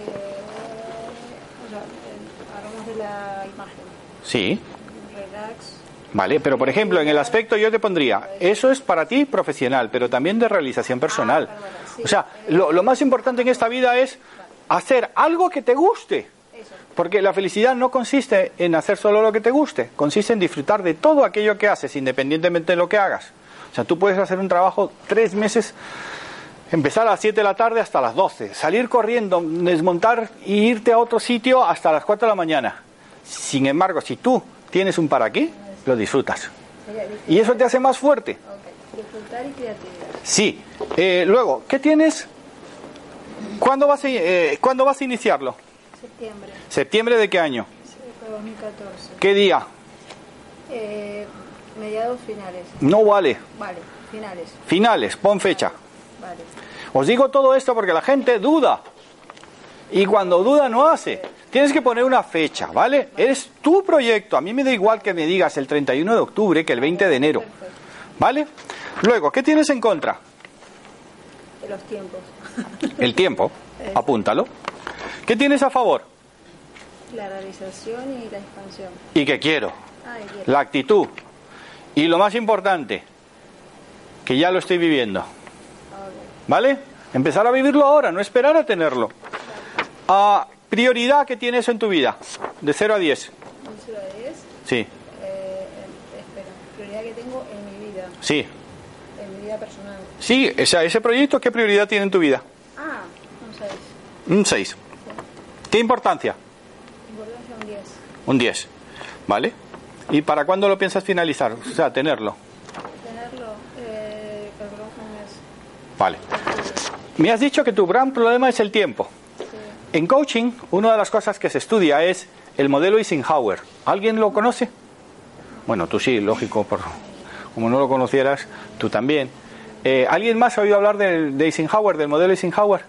Speaker 5: o sea, hablamos de la imagen.
Speaker 2: Sí.
Speaker 5: Relax.
Speaker 2: Vale, pero por ejemplo, en el aspecto yo te pondría, eso es para ti profesional, pero también de realización personal.
Speaker 5: Ah, sí.
Speaker 2: O sea, lo, lo más importante en esta vida es hacer algo que te guste. Porque la felicidad no consiste en hacer solo lo que te guste, consiste en disfrutar de todo aquello que haces, independientemente de lo que hagas. O sea, tú puedes hacer un trabajo tres meses, empezar a las 7 de la tarde hasta las 12, salir corriendo, desmontar y irte a otro sitio hasta las 4 de la mañana. Sin embargo, si tú tienes un para qué, lo disfrutas. Y eso te hace más fuerte.
Speaker 5: Disfrutar y creatividad.
Speaker 2: Sí. Eh, luego, ¿qué tienes? ¿Cuándo vas, a, eh, ¿Cuándo vas a iniciarlo?
Speaker 5: Septiembre,
Speaker 2: ¿Septiembre de qué año?
Speaker 5: sí, 2014.
Speaker 2: ¿Qué día?
Speaker 5: Eh, mediados finales.
Speaker 2: No vale.
Speaker 5: Vale, finales.
Speaker 2: Finales, pon fecha.
Speaker 5: Vale.
Speaker 2: Os digo todo esto porque la gente duda. Y cuando duda no hace. Tienes que poner una fecha, ¿vale? Es tu proyecto. A mí me da igual que me digas el 31 de octubre que el 20 de enero. ¿Vale? Luego, ¿qué tienes en contra?
Speaker 5: De los tiempos.
Speaker 2: El tiempo. Apúntalo. ¿Qué tienes a favor?
Speaker 5: La realización y la expansión.
Speaker 2: Y que quiero.
Speaker 5: Ah.
Speaker 2: La actitud. Y lo más importante, que ya lo estoy viviendo. ¿Vale? Empezar a vivirlo ahora, no esperar a tenerlo. Ah, prioridad que tienes en tu vida, de 0 a 10.
Speaker 5: Un 0 a 10.
Speaker 2: Sí,
Speaker 5: Eh, eh, espera, prioridad que tengo en mi vida,
Speaker 2: sí.
Speaker 5: en mi vida personal.
Speaker 2: Sí, esa- ese proyecto, ¿qué prioridad tiene en tu vida?
Speaker 5: Ah, un 6.
Speaker 2: Un 6. ¿Qué importancia?
Speaker 5: Importancia un 10.
Speaker 2: Un 10. ¿Vale? ¿Y para cuándo lo piensas finalizar? O sea, tenerlo.
Speaker 5: Tenerlo, eh, calculamos un mes.
Speaker 2: Vale. Me has dicho que tu gran problema es el tiempo.
Speaker 5: Sí.
Speaker 2: En coaching, una de las cosas que se estudia es el modelo Eisenhower. ¿Alguien lo conoce? Bueno, tú sí, lógico, por, como no lo conocieras, tú también. Eh, ¿Alguien más ha oído hablar del- de Eisenhower, del modelo Eisenhower?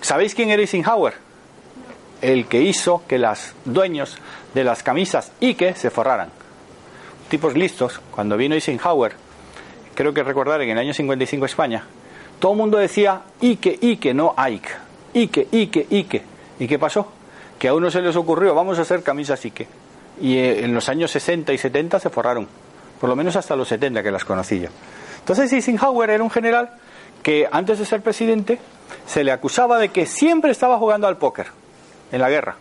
Speaker 2: ¿Sabéis quién era Eisenhower? El que hizo que los dueños de las camisas Ike se forraran. Tipos listos, cuando vino Eisenhower, creo que recordar en el año 55 España, todo el mundo decía Ike, Ike, no Ike. Ike, Ike, Ike. ¿Y qué pasó? Que a uno se les ocurrió, vamos a hacer camisas Ike. Y eh, en los años 60 y 70 se forraron. Por lo menos hasta los 70 que las conocí yo. Entonces Eisenhower era un general que antes de ser presidente se le acusaba de que siempre estaba jugando al póker en la guerra.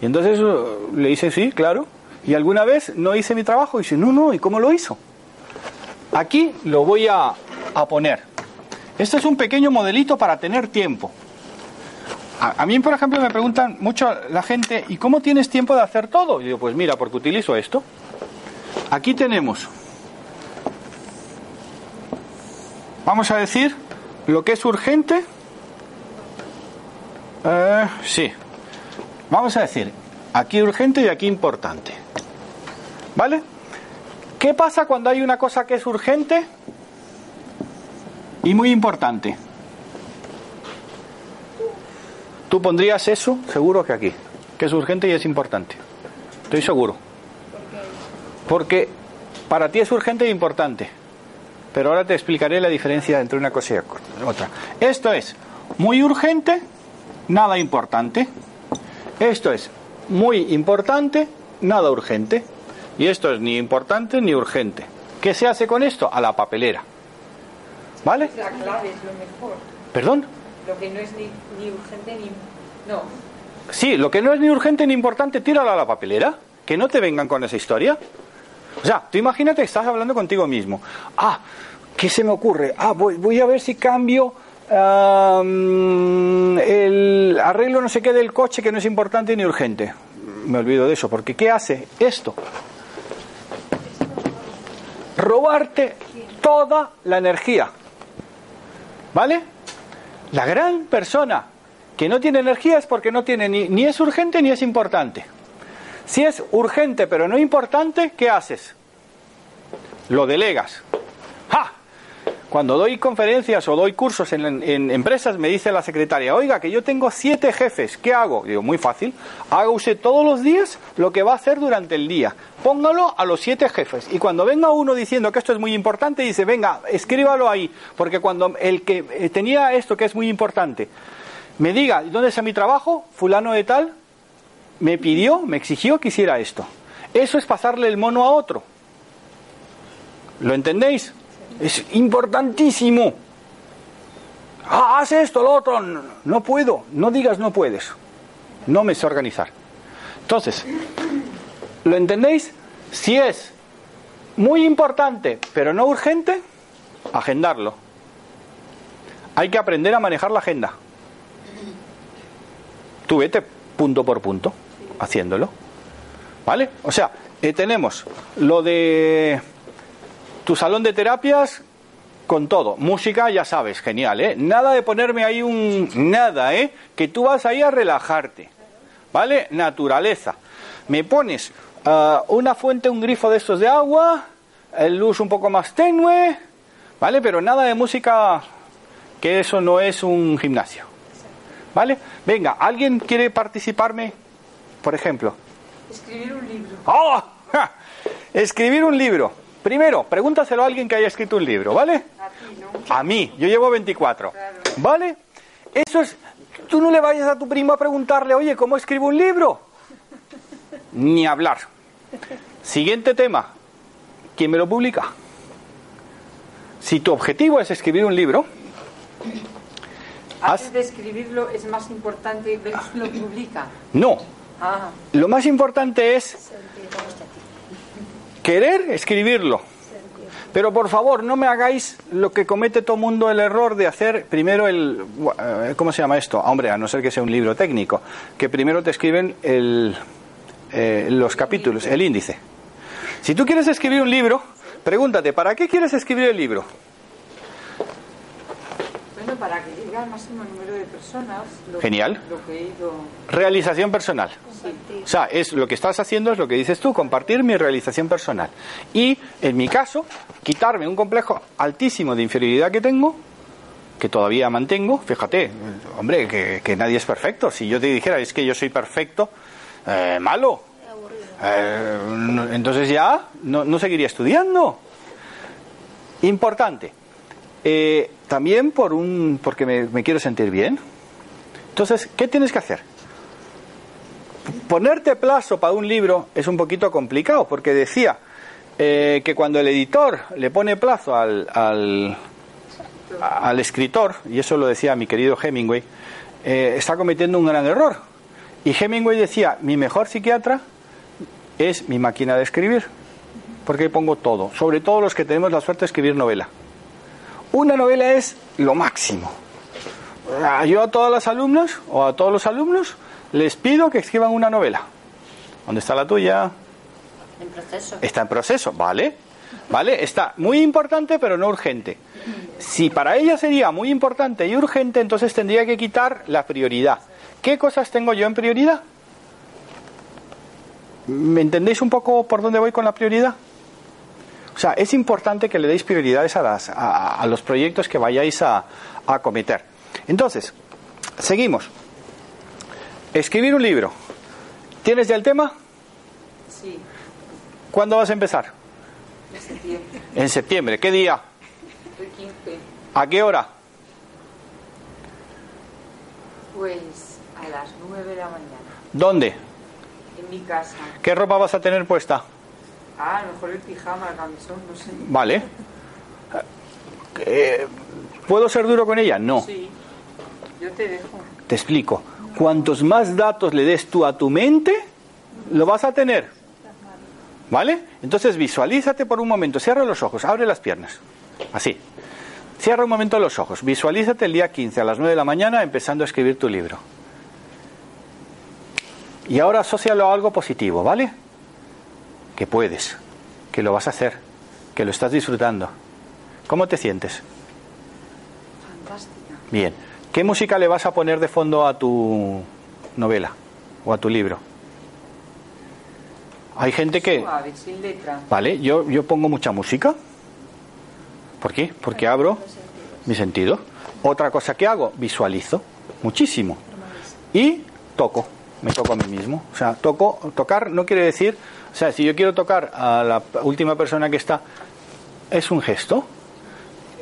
Speaker 2: Y entonces eh, le dice, sí, claro. Y alguna vez no hice mi trabajo. Y dice, no, no, ¿y cómo lo hizo? Aquí lo voy a, a poner. Este es un pequeño modelito para tener tiempo. A, a mí, por ejemplo, me preguntan mucho la gente, ¿y cómo tienes tiempo de hacer todo? Y digo, pues mira, porque utilizo esto. Aquí tenemos, vamos a decir, lo que es urgente. Eh, sí. Vamos a decir, aquí urgente y aquí importante. ¿Vale? ¿Qué pasa cuando hay una cosa que es urgente y muy importante? Tú pondrías eso, seguro que aquí, que es urgente y es importante. Estoy seguro. Porque para ti es urgente e importante. Pero ahora te explicaré la diferencia entre una cosa y otra. Esto es muy urgente, nada importante. Esto es muy importante, nada urgente. Y esto es ni importante ni urgente. ¿Qué se hace con esto? A la papelera. ¿Vale?
Speaker 4: La clave es lo mejor.
Speaker 2: ¿Perdón?
Speaker 4: Lo que no es ni, ni urgente ni. No.
Speaker 2: Sí, lo que no es ni urgente ni importante, tíralo a la papelera. Que no te vengan con esa historia. O sea, tú imagínate que estás hablando contigo mismo. Ah, ¿qué se me ocurre? Ah, voy, voy a ver si cambio am, el arreglo no sé qué del coche que no es importante ni urgente. Me olvido de eso, porque ¿qué hace esto? Robarte toda la energía. ¿Vale? La gran persona que no tiene energía es porque no tiene ni, ni es urgente ni es importante. Si es urgente pero no importante, ¿qué haces? Lo delegas. ¡Ja! Cuando doy conferencias o doy cursos en, empresas, me dice la secretaria, oiga, que yo tengo siete jefes, ¿qué hago? Digo, muy fácil, haga usted todos los días lo que va a hacer durante el día. Póngalo a los siete jefes. Y cuando venga uno diciendo que esto es muy importante, dice, venga, escríbalo ahí. Porque cuando el que eh, tenía esto que es muy importante, me diga, ¿dónde está mi trabajo? Fulano de tal, me pidió, me exigió que hiciera esto. Eso es pasarle el mono a otro. ¿Lo entendéis? Es importantísimo. Ah, haz esto, lo otro. No, puedo. No digas no puedes. No me sé organizar. Entonces, ¿lo entendéis? Si es muy importante, pero no urgente, agendarlo. Hay que aprender a manejar la agenda. Tú vete punto por punto haciéndolo. ¿Vale? O sea, eh, tenemos lo de Tu salón de terapias con todo. Música, ya sabes, genial, ¿eh? Nada de ponerme ahí un... Nada, ¿eh? Que tú vas ahí a relajarte. ¿Vale? Naturaleza. Me pones ah, una fuente, un grifo de estos de agua, el luz un poco más tenue, ¿vale? Pero nada de música, que eso no es un gimnasio. ¿Vale? Venga, ¿alguien quiere participarme? Por ejemplo.
Speaker 4: Escribir un libro.
Speaker 2: ¡Oh! ¡Ja! Escribir un libro. Primero, pregúntaselo a alguien que haya escrito un libro, ¿vale?
Speaker 4: A ti, ¿no?
Speaker 2: A mí, yo llevo 24. ¿Vale? Eso es. Tú no le vayas a tu primo a preguntarle, oye, ¿cómo escribo un libro? Ni hablar. Siguiente tema. ¿Quién me lo publica? Si tu objetivo es escribir un libro,
Speaker 4: Antes de escribirlo es más importante ver quién lo publica.
Speaker 2: no.
Speaker 4: Ah,
Speaker 2: Lo más importante es querer escribirlo. Pero por favor, no me hagáis lo que comete todo mundo el error de hacer primero el... eh, ¿Cómo se llama esto? Hombre, a no ser que sea un libro técnico, que primero te escriben el, eh, los capítulos, el índice. Si tú quieres escribir un libro, pregúntate, ¿para qué quieres escribir el libro?
Speaker 4: Para que llegue al máximo número de personas. Lo,
Speaker 2: Genial.
Speaker 4: Lo que he ido.
Speaker 2: Realización personal. O sea, es lo que estás haciendo es lo que dices tú, compartir mi realización personal. Y en mi caso, quitarme un complejo altísimo de inferioridad que tengo, que todavía mantengo, fíjate, hombre, que, que nadie es perfecto. Si yo te dijera es que yo soy perfecto, eh, malo. Eh, no- entonces ya no, no seguiría estudiando. Importante. Eh, también por un, porque me, quiero sentir bien. Entonces, ¿qué tienes que hacer? Ponerte plazo para un libro es un poquito complicado, porque decía eh, que cuando el editor le pone plazo al, al, al escritor, y eso lo decía mi querido Hemingway, eh, está cometiendo un gran error. Y Hemingway decía, mi mejor psiquiatra es mi máquina de escribir, porque pongo todo, sobre todo los que tenemos la suerte de escribir novela. Una novela es lo máximo. Ah, Yo a todas las alumnas o a todos los alumnos les pido que escriban una novela. ¿Dónde está la tuya?
Speaker 3: En proceso.
Speaker 2: Está en proceso, ¿vale? ¿Vale? Está muy importante pero no urgente. Si para ella sería muy importante y urgente, entonces tendría que quitar la prioridad. ¿Qué cosas tengo yo en prioridad? ¿Me entendéis un poco por dónde voy con la prioridad? O sea, es importante que le deis prioridades a, las, a, a los proyectos que vayáis a, a cometer. Entonces, seguimos. Escribir un libro. ¿Tienes ya el tema?
Speaker 4: Sí,
Speaker 2: ¿Cuándo vas a empezar?
Speaker 4: en septiembre.
Speaker 2: En septiembre. ¿Qué día?
Speaker 4: El 15.
Speaker 2: ¿A qué hora?
Speaker 4: Pues a las 9 de la mañana.
Speaker 2: ¿Dónde?
Speaker 4: En mi casa.
Speaker 2: ¿Qué ropa vas a tener puesta?
Speaker 4: Ah, a lo mejor el pijama, el camisón, no sé.
Speaker 2: Vale. Eh, ¿Puedo ser duro con ella? No.
Speaker 4: Sí, yo te dejo.
Speaker 2: Te explico. Cuantos más datos le des tú a tu mente, lo vas a tener. ¿Vale? Entonces visualízate por un momento. Cierra los ojos, abre las piernas. Así. Cierra un momento los ojos. Visualízate el día 15 a las 9 de la mañana empezando a escribir tu libro. Y ahora asócialo a algo positivo, ¿vale? Que puedes, que lo vas a hacer, que lo estás disfrutando. ¿Cómo te sientes?
Speaker 4: Fantástica.
Speaker 2: Bien. ¿Qué música le vas a poner de fondo a tu novela o a tu libro? Hay gente que...
Speaker 4: Suave, sin letra.
Speaker 2: Vale, yo, yo pongo mucha música. ¿Por qué? Porque abro mi sentido. Otra cosa que hago, visualizo muchísimo. Y toco, me toco a mí mismo. O sea, toco, tocar no quiere decir, o sea, si yo quiero tocar a la última persona que está, es un gesto.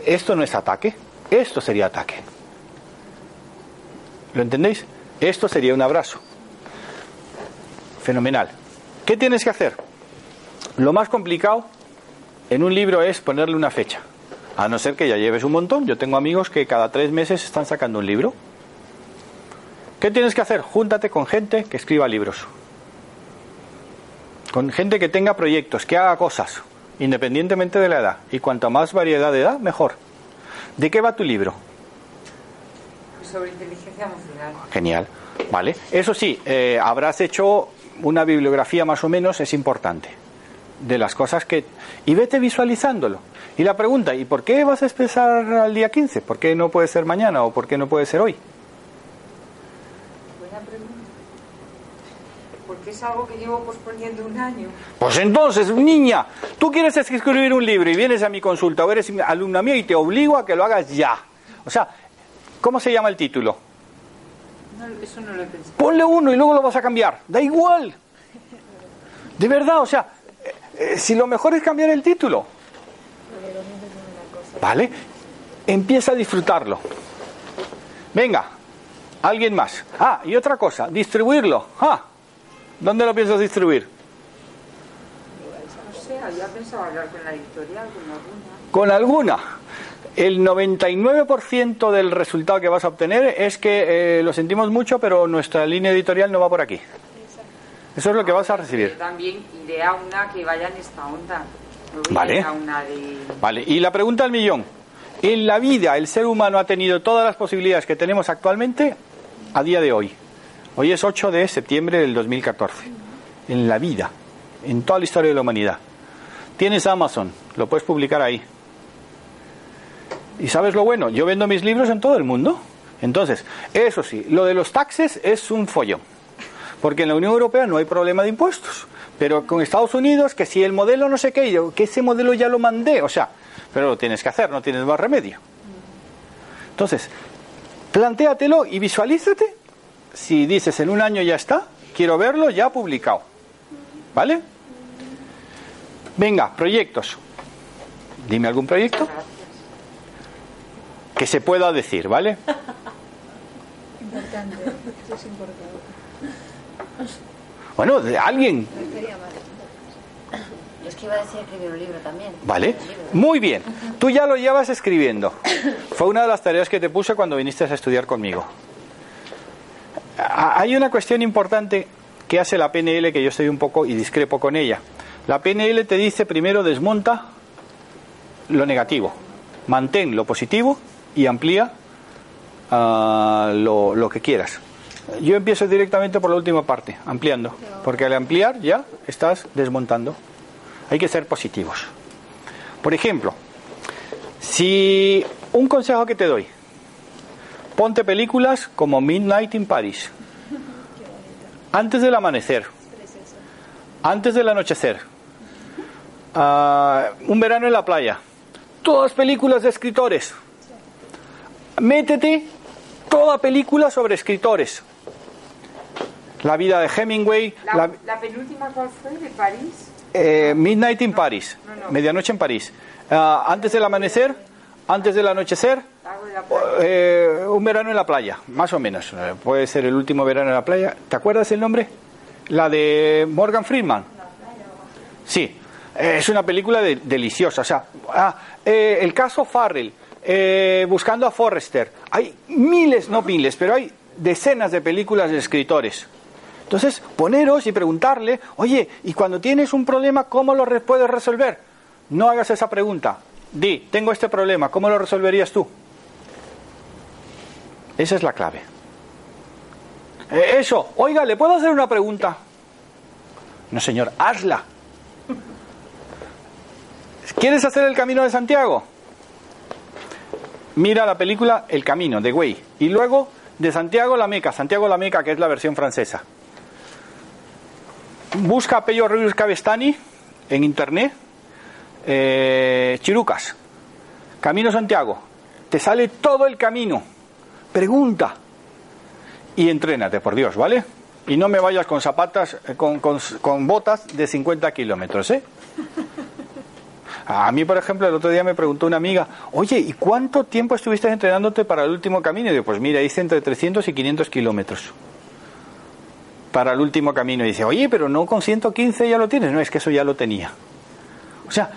Speaker 2: Esto no es ataque, esto sería ataque. ¿Lo entendéis? Esto sería un abrazo. Fenomenal. ¿Qué tienes que hacer? Lo más complicado en un libro es ponerle una fecha. A no ser que ya lleves un montón. Yo tengo amigos que cada tres meses están sacando un libro. ¿Qué tienes que hacer? Júntate con gente que escriba libros. Con gente que tenga proyectos, que haga cosas, independientemente de la edad. Y cuanto más variedad de edad, mejor. ¿De qué va tu libro?
Speaker 4: Sobre inteligencia emocional.
Speaker 2: Genial. Vale. Eso sí, eh, habrás hecho una bibliografía más o menos, es importante. de las cosas que... Y vete visualizándolo. Y la pregunta, ¿y por qué vas a empezar al día 15? ¿Por qué no puede ser mañana o por qué no puede ser hoy?
Speaker 4: Buena pregunta. Porque es algo que llevo posponiendo un año.
Speaker 2: Pues entonces, niña, tú quieres escribir un libro y vienes a mi consulta o eres alumna mía y te obligo a que lo hagas ya. O sea, ¿cómo se llama el título?
Speaker 4: No, eso no lo he pensado.
Speaker 2: Ponle uno y luego lo vas a cambiar. Da igual. De verdad, o sea, eh, eh, si lo mejor es cambiar el título. ¿Vale? Empieza a disfrutarlo. Venga, alguien más. Ah, y otra cosa, distribuirlo. Ah, ¿dónde lo piensas distribuir?
Speaker 4: No sé, había pensado hablar con la editorial, con alguna.
Speaker 2: Con alguna. El 99% del resultado que vas a obtener es que eh, lo sentimos mucho, pero nuestra línea editorial no va por aquí. Eso es lo que vas a recibir.
Speaker 4: También iré a una que vaya en esta onda. No
Speaker 2: Vale.
Speaker 4: a una de...
Speaker 2: Vale, y la pregunta al millón. En la vida el ser humano ha tenido todas las posibilidades que tenemos actualmente a día de hoy. Hoy es 8 de septiembre del 2014. En la vida, en toda la historia de la humanidad. Tienes Amazon, lo puedes publicar ahí. ¿Y sabes lo bueno? Yo vendo mis libros en todo el mundo. Entonces, eso sí, lo de los taxes es un follón. Porque en la Unión Europea no hay problema de impuestos. Pero con Estados Unidos, que si el modelo no sé qué, yo, que ese modelo ya lo mandé, o sea, pero lo tienes que hacer, no tienes más remedio. Entonces, plantéatelo y visualízate. Si dices en un año ya está, quiero verlo ya publicado. ¿Vale? Venga, proyectos. Dime algún proyecto que se pueda decir, ¿vale?
Speaker 5: Importante, eso es importante.
Speaker 2: Bueno, de alguien.
Speaker 3: Yo es que iba a decir escribir un libro también.
Speaker 2: ¿vale? Muy bien. Tú ya lo llevas escribiendo. Fue una de las tareas que te puse cuando viniste a estudiar conmigo. Hay una cuestión importante que hace la PNL que yo estoy un poco y discrepo con ella. La PNL te dice primero desmonta lo negativo, mantén lo positivo y amplía ah, lo, lo que quieras. Yo empiezo directamente por la última parte, ampliando, porque al ampliar ya estás desmontando. Hay que ser positivos. Por ejemplo, si un consejo que te doy, ponte películas como Midnight in Paris, antes del amanecer, antes del anochecer, ah, un verano en la playa, todas películas de escritores. Métete toda película sobre escritores. La vida de Hemingway,
Speaker 4: La,
Speaker 2: la-
Speaker 4: la penúltima, ¿cuál fue? ¿De París?
Speaker 2: eh, Midnight in Paris,
Speaker 4: No, no.
Speaker 2: medianoche en París. Ah, antes del amanecer, antes del anochecer, eh, un verano en la playa, más o menos. Eh, Puede ser el último verano en la playa. ¿Te acuerdas el nombre? La de Morgan Freeman. Sí, eh, es una película de- deliciosa. O sea, ah, eh, el caso Farrell, eh, buscando a Forrester. Hay miles, no miles, pero hay decenas de películas de escritores. Entonces, poneros y preguntarle, oye, y cuando tienes un problema, ¿cómo lo puedes resolver? No hagas esa pregunta. Di, tengo este problema, ¿cómo lo resolverías tú? Esa es la clave. Eh, eso, oiga, ¿le puedo hacer una pregunta? No, señor, hazla. ¿Quieres hacer el camino de Santiago? Mira la película El Camino de Güey. Y luego de Santiago la Meca, Santiago la Meca, que es la versión francesa. Busca a Pello Ruiz Cabestani en internet. Eh, Chirucas. Camino Santiago. Te sale todo el camino. Pregunta. Y entrénate, por Dios, ¿vale? Y no me vayas con zapatas, eh, con, botas de 50 kilómetros, ¿eh? A mí, por ejemplo, el otro día me preguntó una amiga, oye, ¿y cuánto tiempo estuviste entrenándote para el último camino? Y digo, pues mira, hice entre 300 y 500 kilómetros para el último camino. Y dice, oye, pero no con 115 ya lo tienes. No, es que eso ya lo tenía. O sea,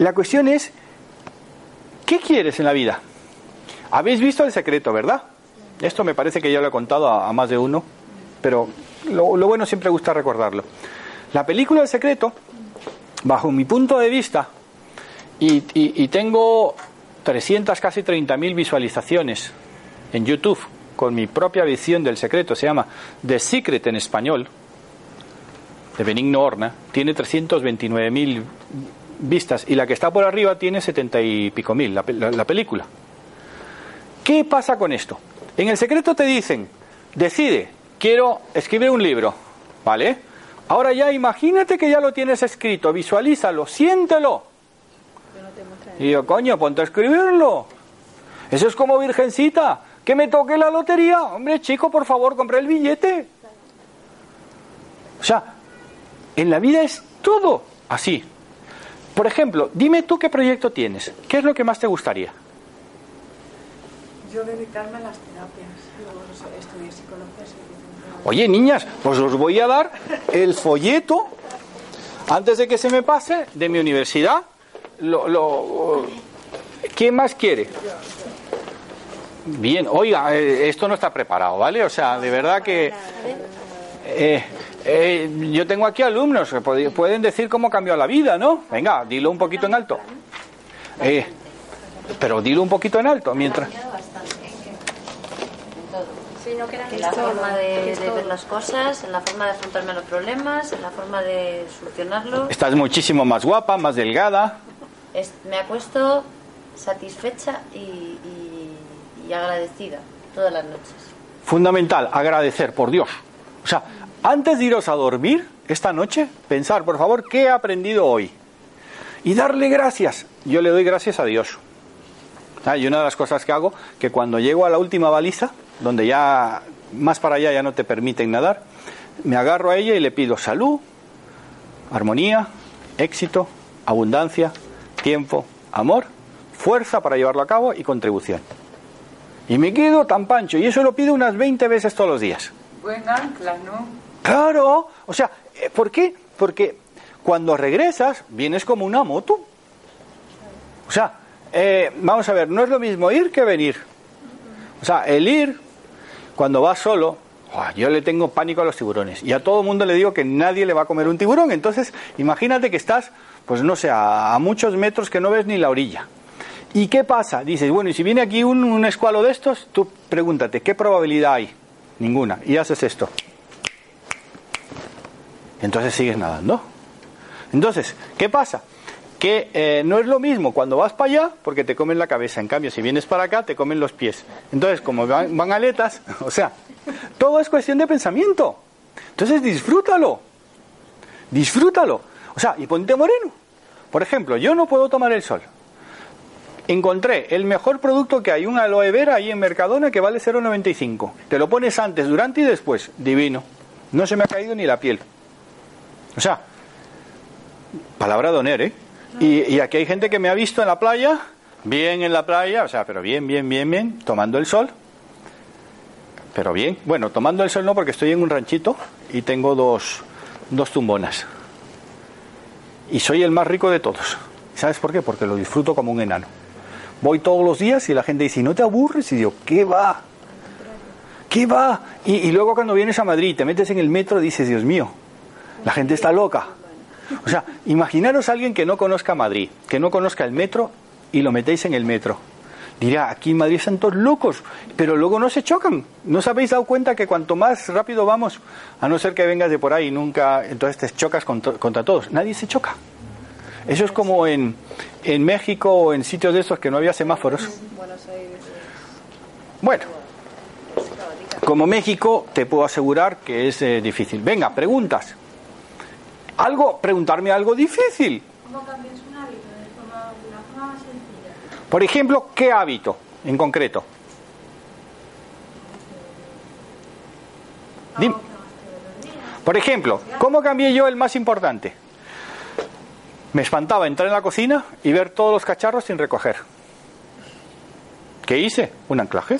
Speaker 2: la cuestión es, ¿qué quieres en la vida? Habéis visto el secreto, ¿verdad? Esto me parece que ya lo he contado a, más de uno, pero lo, bueno siempre gusta recordarlo. La película El secreto, bajo mi punto de vista, y, y- y tengo 300, casi 30.000 visualizaciones en YouTube con mi propia visión del secreto, se llama The Secret en español. de Benigno Horna, tiene 329.000 vistas y la que está por arriba tiene 70 y pico mil, la, pe- la- la película. ¿Qué pasa con esto? En el secreto te dicen, decide, quiero escribir un libro, ¿vale? Ahora ya imagínate que ya lo tienes escrito, visualízalo, siéntelo. Y yo, coño, ponte a escribirlo. Eso es como Virgencita, que me toque la lotería. Hombre, chico, por favor, compre el billete. O sea, en la vida es todo así. Por ejemplo, dime tú qué proyecto tienes. ¿Qué es lo que más te gustaría?
Speaker 6: Yo dedicarme a las terapias, luego estudié psicología.
Speaker 2: Oye, niñas, pues os voy a dar el folleto, antes de que se me pase, de mi universidad. Lo, lo- ¿Quién más quiere? Bien, oiga, eh, esto no está preparado, ¿vale? O sea, de verdad que... eh, eh, yo tengo aquí alumnos que pueden decir cómo cambió la vida, ¿no? Venga, dilo un poquito en alto. Eh, pero dilo un poquito en alto, mientras...
Speaker 3: En la
Speaker 5: todo,
Speaker 3: forma de,
Speaker 5: es
Speaker 3: de ver las cosas, en la forma de afrontarme a los problemas, en la forma de solucionarlos.
Speaker 2: Estás muchísimo más guapa, más delgada.
Speaker 3: Es- me acuesto satisfecha y, y- y agradecida todas las noches.
Speaker 2: Fundamental, agradecer, por Dios. O sea, antes de iros a dormir esta noche, pensar, por favor, ¿qué he aprendido hoy? Y darle gracias. Yo le doy gracias a Dios. Ah, y una de las cosas que hago, que cuando llego a la última baliza, donde ya más para allá ya no te permiten nadar, me agarro a ella y le pido salud, armonía, éxito, abundancia, tiempo, amor, fuerza para llevarlo a cabo y contribución. Y me quedo tan pancho, y eso lo pido unas 20 veces todos los días.
Speaker 4: Buen ancla, ¿no?
Speaker 2: Claro, o sea, eh, ¿por qué? Porque cuando regresas vienes como una moto. O sea, eh, vamos a ver, no es lo mismo ir que venir. O sea, el ir, cuando vas solo, yo le tengo pánico a los tiburones. Y a todo el mundo le digo que nadie le va a comer un tiburón. Entonces, imagínate que estás, pues no sé, a, a muchos metros que no ves ni la orilla. ¿Y qué pasa? Dices, bueno, y si viene aquí un, un escualo de estos, tú pregúntate, ¿qué probabilidad hay? Ninguna. Y haces esto. Entonces sigues nadando. Entonces, ¿qué pasa? Que eh, no es lo mismo cuando vas para allá porque te comen la cabeza. En cambio, si vienes para acá, te comen los pies. Entonces, como van, van aletas, o sea, todo es cuestión de pensamiento. Entonces, disfrútalo. Disfrútalo. O sea, y ponte moreno. Por ejemplo, yo no puedo tomar el sol. Encontré el mejor producto que hay, un aloe vera ahí en Mercadona que vale 0,95. Te lo pones antes, durante y después. Divino. No se me ha caído ni la piel. O sea, palabra de honor, ¿eh? Y, y aquí hay gente que me ha visto en la playa, bien en la playa, o sea, pero bien, bien, bien, bien, tomando el sol. Pero bien, bueno, tomando el sol no porque estoy en un ranchito y tengo dos, dos tumbonas. Y soy el más rico de todos. ¿Sabes por qué? Porque lo disfruto como un enano. Voy todos los días y la gente dice, ¿no te aburres? Y digo, ¿qué va? ¿Qué va? Y, y luego cuando vienes a Madrid, te metes en el metro, dices, Dios mío, la gente está loca. O sea, imaginaros a alguien que no conozca Madrid, que no conozca el metro y lo metéis en el metro. Dirá, aquí en Madrid están todos locos, pero luego no se chocan. ¿No os habéis dado cuenta que cuanto más rápido vamos, a no ser que vengas de por ahí, nunca, entonces te chocas contra, contra todos? Nadie se choca. Eso es como en, en México o en sitios de estos que no había semáforos. Bueno, como México, te puedo asegurar que es eh, difícil. Venga, preguntas. Algo, preguntarme algo difícil.
Speaker 5: ¿Cómo cambias un hábito de forma, de una forma más sencilla?
Speaker 2: Por ejemplo, ¿qué hábito en concreto? Dim- Por ejemplo, ¿cómo cambié yo el más importante? Me espantaba entrar en la cocina y ver todos los cacharros sin recoger. ¿Qué hice? Un anclaje.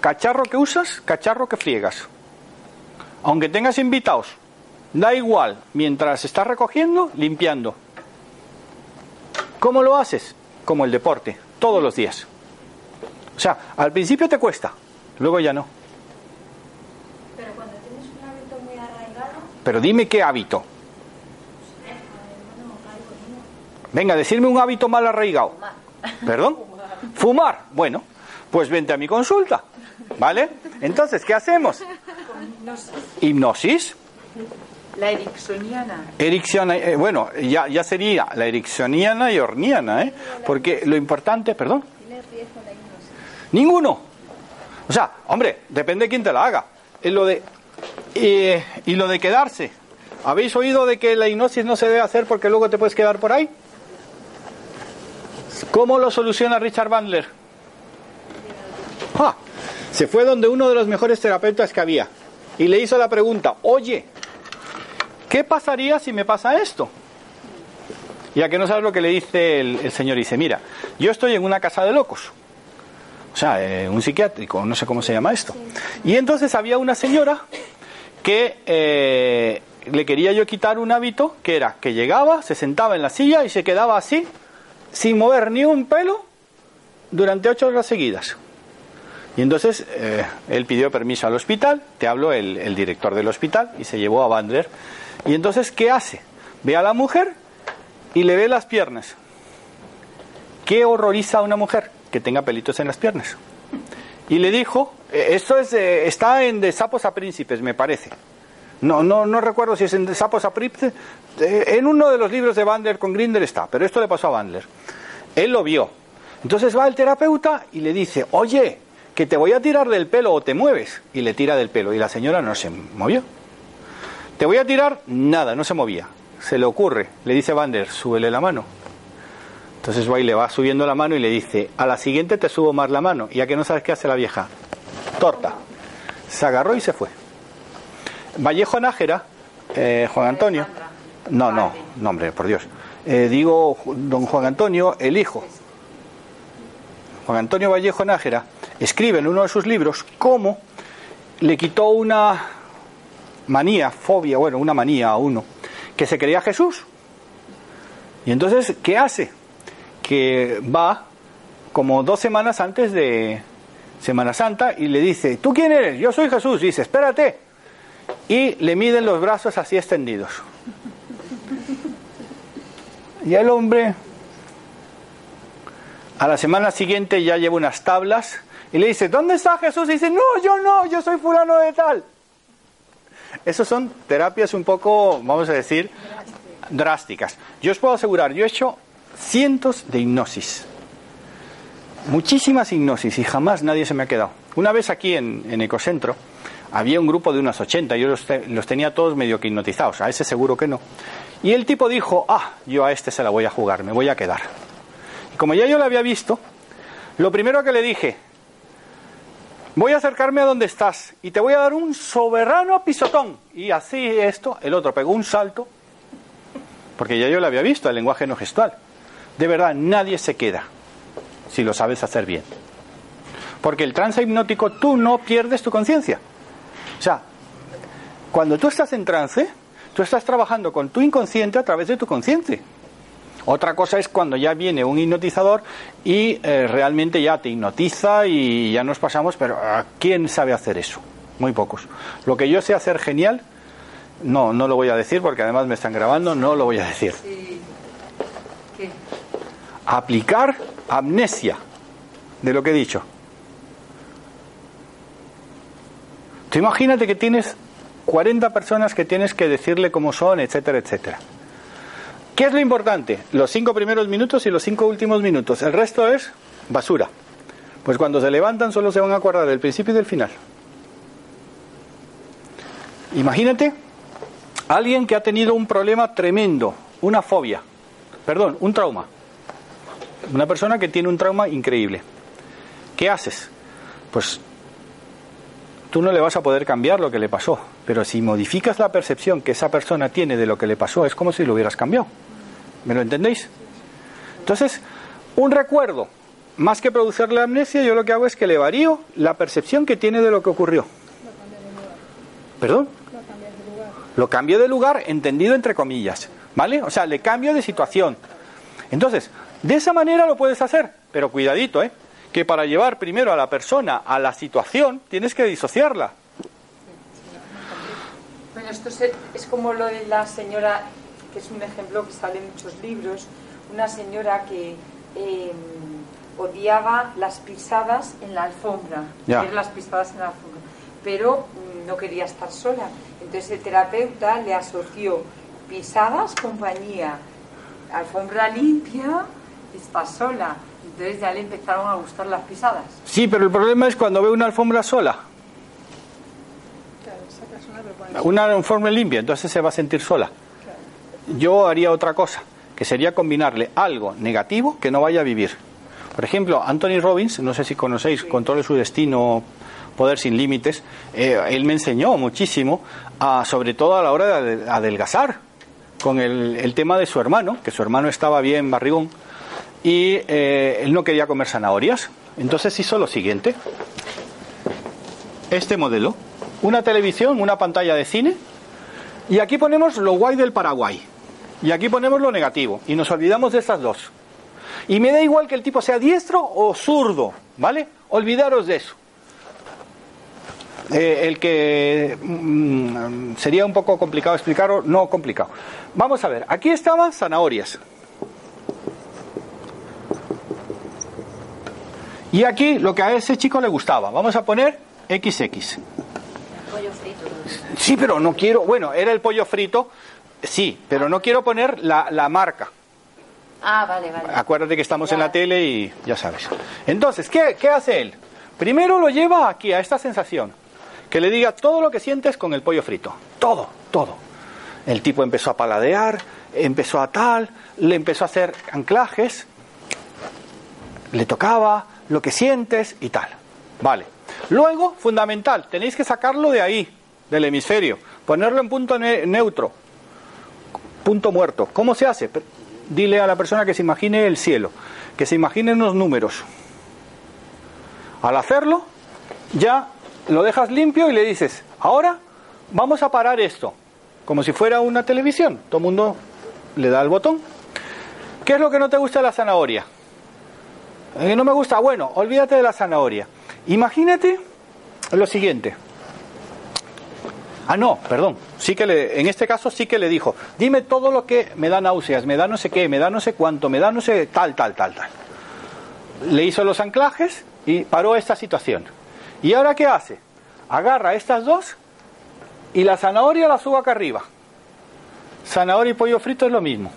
Speaker 2: Cacharro que usas, cacharro que friegas. Aunque tengas invitados, da igual, mientras estás recogiendo, limpiando. ¿Cómo lo haces? Como el deporte, todos los días. O sea, al principio te cuesta, luego ya no.
Speaker 5: Pero cuando tienes un hábito muy arraigado,
Speaker 2: Pero dime qué hábito. Venga, decirme un hábito mal arraigado. ¿Perdón? Fumar. Bueno, pues vente a mi consulta. ¿Vale? Entonces, ¿qué hacemos? Hipnosis.
Speaker 4: La ericksoniana.
Speaker 2: Ericksona- eh, bueno, ya, ya sería la ericksoniana y orniana, ¿eh? Porque lo importante, perdón, ninguno. O sea, hombre, depende de quién te la haga. Es lo de eh, y lo de quedarse. ¿Habéis oído de que la hipnosis no se debe hacer porque luego te puedes quedar por ahí? ¿Cómo lo soluciona Richard Bandler? Ah, se fue donde uno de los mejores terapeutas que había y le hizo la pregunta, oye, ¿qué pasaría si me pasa esto? Y a que no sabes lo que le dice el, el señor, dice, mira, yo estoy en una casa de locos, o sea, eh, un psiquiátrico, no sé cómo se llama esto. Y entonces había una señora que eh, le quería yo quitar un hábito que era que llegaba, se sentaba en la silla y se quedaba así, sin mover ni un pelo, durante ocho horas seguidas. Y entonces eh, él pidió permiso al hospital, te habló el, el director del hospital y se llevó a Bandler. Y entonces, ¿qué hace? Ve a la mujer y le ve las piernas. ¿Qué horroriza a una mujer? Que tenga pelitos en las piernas. Y le dijo, eh, esto es, está en De Sapos a Príncipes, me parece. No, no, no recuerdo si es en De Sapos a Príncipes. eh, en uno de los libros de Bandler con Grinder está, pero esto le pasó a Bandler. Él lo vio. Entonces va el terapeuta y le dice, oye, que te voy a tirar del pelo o te mueves. Y le tira del pelo. Y la señora no se movió. Te voy a tirar, nada, no se movía. Se le ocurre, le dice Bander, súbele la mano. Entonces va y le va subiendo la mano y le dice, a la siguiente te subo más la mano. Y a que no sabes qué hace la vieja. Torta. Se agarró y se fue. Vallejo Nájera, eh, Juan Antonio. No, no, no, hombre, por Dios. Eh, digo, don Juan Antonio, el hijo. Juan Antonio Vallejo Nájera escribe en uno de sus libros cómo le quitó una manía, fobia, bueno, una manía a uno, que se creía Jesús. Y entonces, ¿qué hace? Que va como dos semanas antes de Semana Santa y le dice, ¿tú quién eres? Yo soy Jesús. dice, espérate. Y le miden los brazos así extendidos. Y el hombre a la semana siguiente ya lleva unas tablas y le dice, ¿dónde está Jesús? Y dice, no, yo no, yo soy fulano de tal. Esas son terapias un poco, vamos a decir, drásticas. Yo os puedo asegurar, yo he hecho cientos de hipnosis. Muchísimas hipnosis y jamás nadie se me ha quedado. Una vez aquí en, en Ecocentro había un grupo de unas 80, yo los, los tenía todos medio que hipnotizados, a ese seguro que no. Y el tipo dijo, ah, yo a este se la voy a jugar, me voy a quedar. Y como ya yo lo había visto, lo primero que le dije, voy a acercarme a donde estás y te voy a dar un soberano pisotón. Y así esto, el otro pegó un salto, porque ya yo lo había visto, el lenguaje no gestual. De verdad, nadie se queda si lo sabes hacer bien. Porque el trance hipnótico tú no pierdes tu conciencia. O sea, cuando tú estás en trance, tú estás trabajando con tu inconsciente a través de tu consciente. Otra cosa es cuando ya viene un hipnotizador y eh, realmente ya te hipnotiza y ya nos pasamos, pero ¿a quién sabe hacer eso? Muy pocos. Lo que yo sé hacer genial, no, no lo voy a decir porque además me están grabando, no lo voy a decir.
Speaker 4: ¿Qué?
Speaker 2: Aplicar amnesia de lo que he dicho. Tú imagínate que tienes 40 personas que tienes que decirle cómo son, etcétera, etcétera. ¿Qué es lo importante? Los cinco primeros minutos y los cinco últimos minutos. El resto es basura. Pues cuando se levantan solo se van a acordar del principio y del final. Imagínate alguien que ha tenido un problema tremendo, una fobia, perdón, un trauma. Una persona que tiene un trauma increíble. ¿Qué haces? Pues tú no le vas a poder cambiar lo que le pasó, pero si modificas la percepción que esa persona tiene de lo que le pasó, es como si lo hubieras cambiado. ¿Me lo entendéis? Entonces, un recuerdo, más que producirle amnesia, yo lo que hago es que le varío la percepción que tiene de lo que ocurrió. ¿Perdón?
Speaker 5: Lo
Speaker 2: cambio de lugar, entendido entre comillas. ¿Vale? O sea, le cambio de situación. Entonces, de esa manera lo puedes hacer, pero cuidadito, ¿eh? Que para llevar primero a la persona a la situación, tienes que disociarla.
Speaker 4: Bueno, esto es, es como lo de la señora, que es un ejemplo que sale en muchos libros, una señora que eh, odiaba las pisadas en la alfombra, ver las pisadas en la alfombra, pero no quería estar sola. Entonces el terapeuta le asoció pisadas, compañía, alfombra limpia, está sola. Entonces ya le empezaron a gustar las pisadas.
Speaker 2: Sí, pero el problema es cuando ve una alfombra sola,
Speaker 5: una
Speaker 2: alfombra limpia, entonces se va a sentir sola. Yo haría otra cosa, que sería combinarle algo negativo que no vaya a vivir. Por ejemplo, Anthony Robbins, no sé si conocéis Controle su destino, Poder sin límites, eh, él me enseñó muchísimo, sobre todo a la hora de ade- adelgazar, con el, el tema de su hermano, que su hermano estaba bien barrigón, y eh, él no quería comer zanahorias. Entonces hizo lo siguiente, este modelo, una televisión, una pantalla de cine, y aquí ponemos lo guay del Paraguay. Y aquí ponemos lo negativo. Y nos olvidamos de estas dos. Y me da igual que el tipo sea diestro o zurdo, ¿vale? Olvidaros de eso. Eh, el que mm, sería un poco complicado explicarlo, no complicado. Vamos a ver, aquí estaban zanahorias. Y aquí lo que a ese chico le gustaba. Vamos a poner XX.
Speaker 3: Pollo frito.
Speaker 2: Sí, pero no quiero. Bueno, era el pollo frito. Sí, pero no quiero poner la, la marca.
Speaker 3: Ah, vale, vale.
Speaker 2: Acuérdate que estamos en la tele y ya sabes. Entonces, ¿qué, ¿qué hace él? Primero lo lleva aquí, a esta sensación. Que le diga todo lo que sientes con el pollo frito. Todo, todo. El tipo empezó a paladear, empezó a tal, le empezó a hacer anclajes, le tocaba lo que sientes y tal. Vale. Luego, fundamental, tenéis que sacarlo de ahí, del hemisferio, ponerlo en punto ne- neutro, punto muerto. ¿Cómo se hace? Dile a la persona que se imagine el cielo, que se imagine unos números. Al hacerlo, ya lo dejas limpio y le dices, ahora vamos a parar esto, como si fuera una televisión. Todo el mundo le da el botón. ¿Qué es lo que no te gusta de la zanahoria? Eh, no me gusta, bueno, olvídate de la zanahoria. Imagínate lo siguiente. Ah, no, perdón. Sí que en este caso sí que le dijo, dime todo lo que me da náuseas, me da no sé qué, me da no sé cuánto, me da no sé tal, tal, tal, tal. Le hizo los anclajes y paró esta situación. ¿Y ahora qué hace? Agarra estas dos y la zanahoria la sube acá arriba. Zanahoria y pollo frito es lo mismo.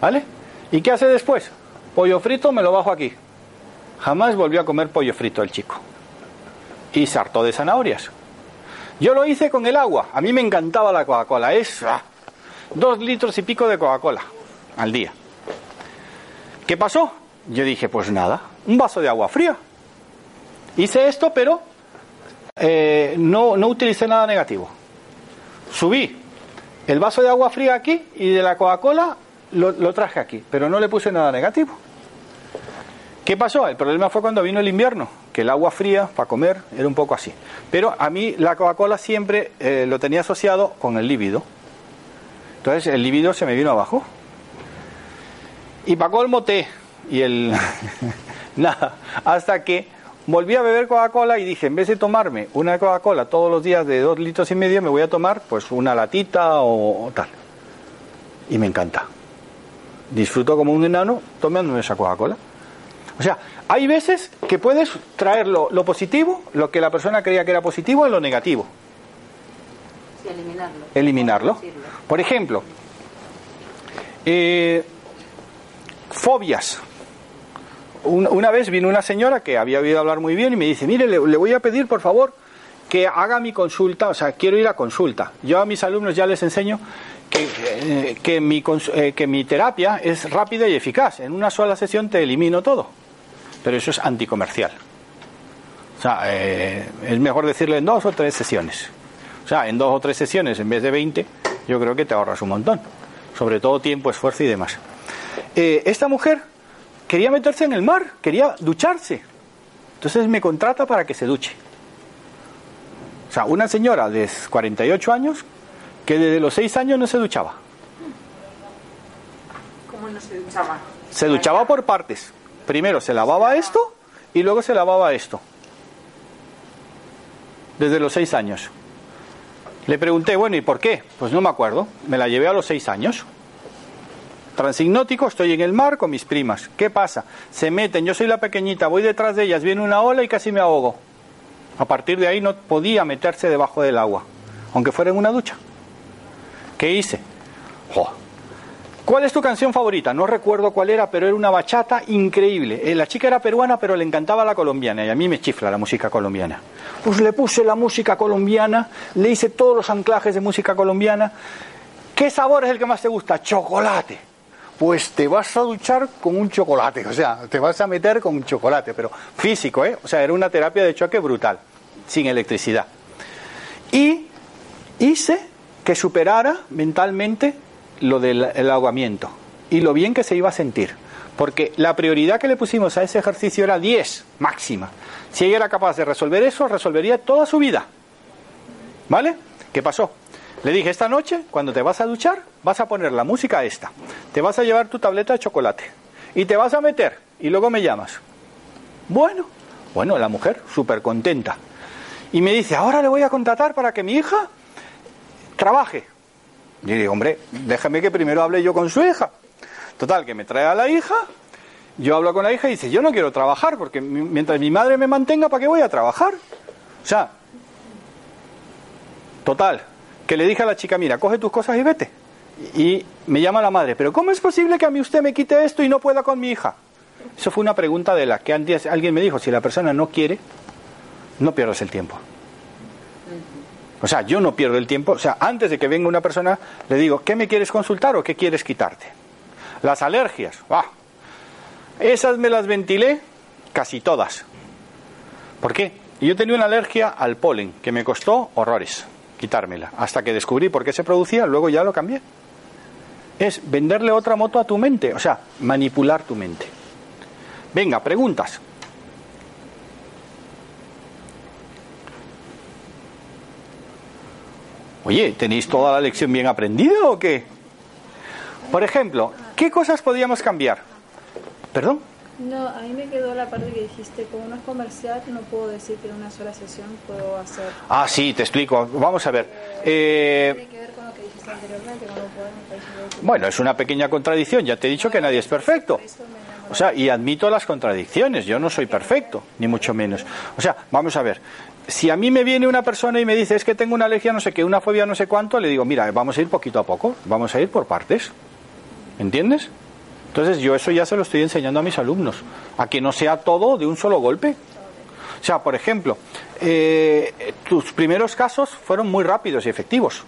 Speaker 2: ¿Vale? ¿Y qué hace después? Pollo frito me lo bajo aquí. Jamás volvió a comer pollo frito el chico. Y se hartó de zanahorias. Yo lo hice con el agua. A mí me encantaba la Coca-Cola. Es ah, dos litros y pico de Coca-Cola al día. ¿Qué pasó? Yo dije, pues nada, un vaso de agua fría. Hice esto, pero eh, no, no utilicé nada negativo. Subí el vaso de agua fría aquí y de la Coca-Cola lo, lo traje aquí, pero no le puse nada negativo. ¿Qué pasó? El problema fue cuando vino el invierno, que el agua fría para comer era un poco así. Pero a mí la Coca-Cola siempre eh, lo tenía asociado con el líbido. Entonces el líbido se me vino abajo. Y pagó el moté y el... Nada, hasta que volví a beber Coca-Cola y dije, en vez de tomarme una Coca-Cola todos los días de dos litros y medio, me voy a tomar pues una latita o, o tal. Y me encanta. Disfruto como un enano tomándome esa Coca-Cola. O sea, hay veces que puedes traer lo, lo positivo, lo que la persona creía que era positivo, en lo negativo.
Speaker 3: Sí, eliminarlo.
Speaker 2: Eliminarlo. Por ejemplo, eh, fobias. Un- Una vez vino una señora que había oído hablar muy bien y me dice, mire, le, le voy a pedir por favor que haga mi consulta, o sea, quiero ir a consulta. Yo a mis alumnos ya les enseño que, eh, que, mi, eh, que mi terapia es rápida y eficaz. En una sola sesión te elimino todo. Pero eso es anticomercial. O sea, eh, es mejor decirle en dos o tres sesiones. O sea, en dos o tres sesiones en vez de 20, yo creo que te ahorras un montón. Sobre todo tiempo, esfuerzo y demás. Eh, esta mujer quería meterse en el mar, quería ducharse. Entonces me contrata para que se duche. O sea, una señora de 48 años que desde los 6 años no se duchaba.
Speaker 4: ¿Cómo no se duchaba?
Speaker 2: Se duchaba por partes. Primero se lavaba esto y luego se lavaba esto. Desde los 6 años. Le pregunté, bueno, ¿y por qué? Pues no me acuerdo. Me la llevé a los 6 años. Transignótico, estoy en el mar con mis primas. ¿Qué pasa? Se meten, yo soy la pequeñita, voy detrás de ellas, viene una ola y casi me ahogo. A partir de ahí no podía meterse debajo del agua, aunque fuera en una ducha. ¿Qué hice? Jo. ¿Cuál es tu canción favorita? No recuerdo cuál era, pero era una bachata increíble. Eh, La chica era peruana, pero le encantaba la colombiana y a mí me chifla la música colombiana. Pues le puse la música colombiana, le hice todos los anclajes de música colombiana. ¿Qué sabor es el que más te gusta? Chocolate. Pues te vas a duchar con un chocolate, o sea, te vas a meter con un chocolate, pero físico, ¿eh? O sea, era una terapia de choque brutal, sin electricidad. Y hice que superara mentalmente lo del el ahogamiento y lo bien que se iba a sentir. Porque la prioridad que le pusimos a ese ejercicio era 10 máxima. Si ella era capaz de resolver eso, resolvería toda su vida. ¿Vale? ¿Qué pasó? Le dije, esta noche, cuando te vas a duchar, vas a poner la música esta. Te vas a llevar tu tableta de chocolate. Y te vas a meter. Y luego me llamas. Bueno, bueno, la mujer, súper contenta. Y me dice, ahora le voy a contratar para que mi hija trabaje. Y digo, hombre, déjame que primero hable yo con su hija. Total, que me trae a la hija, yo hablo con la hija y dice, yo no quiero trabajar, porque mi- mientras mi madre me mantenga, ¿para qué voy a trabajar? O sea, total, que le dije a la chica, mira, coge tus cosas y vete. Y me llama la madre, pero ¿cómo es posible que a mí usted me quite esto y no pueda con mi hija? Eso fue una pregunta de la que antes alguien me dijo, si la persona no quiere, no pierdas el tiempo. O sea, yo no pierdo el tiempo. O sea, antes de que venga una persona, le digo, ¿qué me quieres consultar o qué quieres quitarte? Las alergias, ¡ah! esas me las ventilé casi todas. ¿Por qué? Yo tenía una alergia al polen que me costó horrores quitármela. Hasta que descubrí por qué se producía, luego ya lo cambié. Es venderle otra moto a tu mente, o sea, manipular tu mente. Venga, preguntas. Oye, ¿tenéis toda la lección bien aprendida o qué? Por ejemplo, ¿qué cosas podríamos cambiar? ¿Perdón?
Speaker 5: No, a mí me quedó la parte que dijiste, como no es comercial, no puedo decir que en una sola sesión puedo hacer.
Speaker 2: Ah, sí, te explico. Vamos a ver. Eh,
Speaker 5: Tiene que ver con lo que dijiste anteriormente, no puedo,
Speaker 2: bueno, es una pequeña contradicción. Ya te he dicho que nadie es perfecto. O sea, y admito las contradicciones. Yo no soy perfecto, ni mucho menos. O sea, vamos a ver. Si a mí me viene una persona y me dice es que tengo una alergia no sé qué, una fobia no sé cuánto, le digo, mira, vamos a ir poquito a poco, vamos a ir por partes. ¿Entiendes? Entonces yo eso ya se lo estoy enseñando a mis alumnos, a que no sea todo de un solo golpe. O sea, por ejemplo, eh, tus primeros casos fueron muy rápidos y efectivos.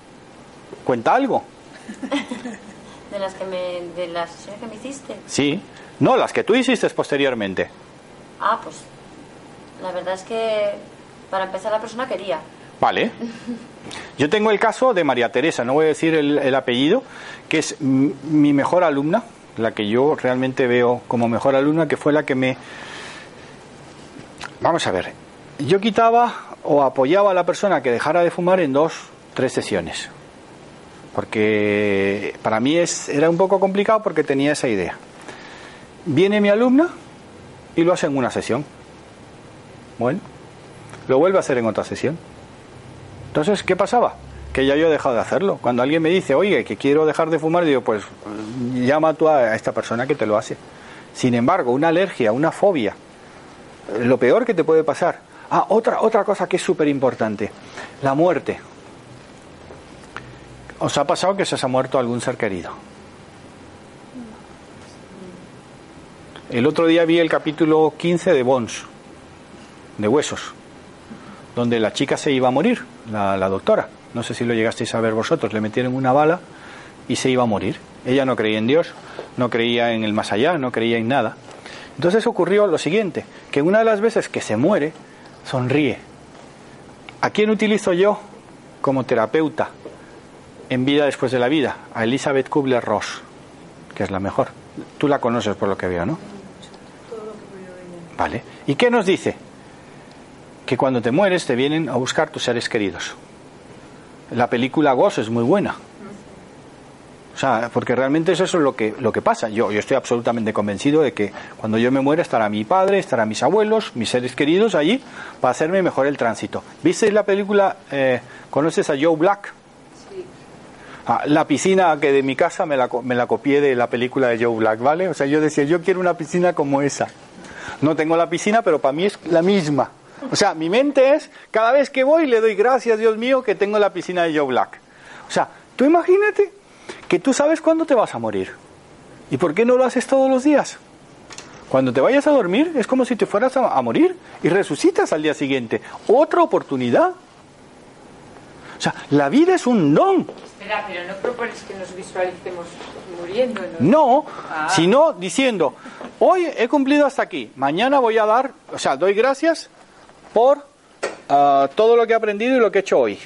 Speaker 2: Cuenta algo.
Speaker 3: De las que me, de las sesiones que me hiciste.
Speaker 2: Sí. No, las que tú hiciste posteriormente.
Speaker 3: Ah, pues la verdad es que para empezar la persona quería.
Speaker 2: Vale. Yo tengo el caso de María Teresa, no voy a decir el, el apellido, que es mi mejor alumna, la que yo realmente veo como mejor alumna, que fue la que me... Vamos a ver, yo quitaba o apoyaba a la persona que dejara de fumar en dos, tres sesiones. Porque para mí es, era un poco complicado porque tenía esa idea. Viene mi alumna y lo hace en una sesión. Bueno, lo vuelve a hacer en otra sesión. Entonces, ¿qué pasaba? Que ya yo he dejado de hacerlo. Cuando alguien me dice, oye, que quiero dejar de fumar, digo, pues eh, llama tú a esta persona que te lo hace. Sin embargo, una alergia, una fobia, eh, lo peor que te puede pasar. Ah, otra, otra cosa que es súper importante, la muerte. ¿Os ha pasado que se os ha muerto algún ser querido? El otro día vi el capítulo 15 de Bones, de Huesos donde la chica se iba a morir, la, la doctora. No sé si lo llegasteis a ver vosotros. Le metieron una bala y se iba a morir. Ella no creía en Dios, no creía en el más allá, no creía en nada. Entonces ocurrió lo siguiente, que una de las veces que se muere, sonríe. ¿A quién utilizo yo como terapeuta en vida después de la vida? A Elizabeth Kubler-Ross, que es la mejor. Tú la conoces por lo que veo, ¿no? Vale. ¿Y qué nos dice? Que cuando te mueres te vienen a buscar tus seres queridos. La película Ghost es muy buena. O sea, porque realmente eso es lo que, lo que pasa. Yo, yo estoy absolutamente convencido de que cuando yo me muera estará mi padre, estarán mis abuelos, mis seres queridos allí para hacerme mejor el tránsito. ¿Visteis la película? eh, ¿Conoces a Joe Black? Ah, la piscina que de mi casa me la, me la copié de la película de Joe Black, ¿vale? O sea, yo decía, yo quiero una piscina como esa. No tengo la piscina, pero para mí es la misma. O sea, mi mente es, cada vez que voy le doy gracias, Dios mío, que tengo la piscina de Joe Black. O sea, tú imagínate que tú sabes cuándo te vas a morir. ¿Y por qué no lo haces todos los días? Cuando te vayas a dormir es como si te fueras a, a morir y resucitas al día siguiente. Otra oportunidad. O sea, la vida es un don.
Speaker 4: Espera, pero no propones que nos visualicemos muriendo, ¿no?
Speaker 2: No,
Speaker 4: Ah.
Speaker 2: sino diciendo, hoy he cumplido hasta aquí, mañana voy a dar, o sea, doy gracias por ah, todo lo que he aprendido y lo que he hecho hoy.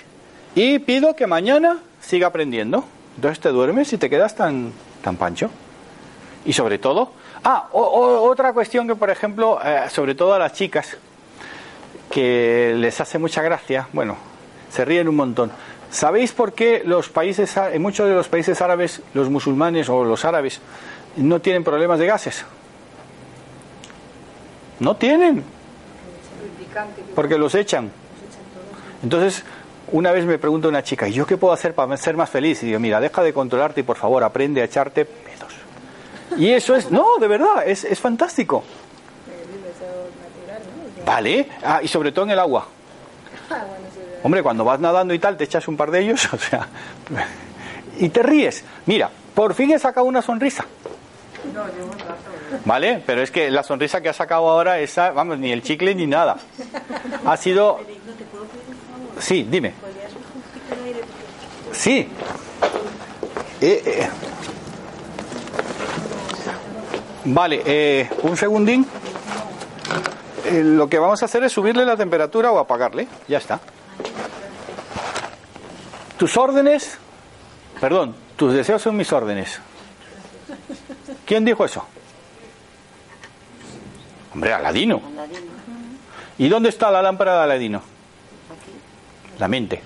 Speaker 2: Y pido que mañana siga aprendiendo. Entonces te duermes y te quedas tan, tan pancho. Y sobre todo, ah, otra cuestión que, por ejemplo, eh, sobre todo a las chicas, que les hace mucha gracia, bueno, se ríen un montón. ¿Sabéis por qué los países, en muchos de los países árabes, los musulmanes o los árabes no tienen problemas de gases? No tienen, porque los echan. Entonces, una vez me pregunta una chica, ¿y yo qué puedo hacer para ser más feliz? Y digo, mira, deja de controlarte y por favor aprende a echarte pedos. Y eso es, no, de verdad, es, es fantástico. Vale, ah, y sobre todo en el agua. Hombre, cuando vas nadando y tal, te echas un par de ellos, o sea, y te ríes. Mira, por fin he sacado una sonrisa. ¿Vale? Pero es que la sonrisa que ha sacado ahora, esa, vamos, ni el chicle ni nada. Ha sido... Sí, dime. Sí. Eh, eh. Vale, eh, un segundín. Eh, lo que vamos a hacer es subirle la temperatura o apagarle. Ya está. Tus órdenes, perdón, tus deseos son mis órdenes. ¿Quién dijo eso? Hombre, Aladino. ¿Y dónde está la lámpara de Aladino? La mente.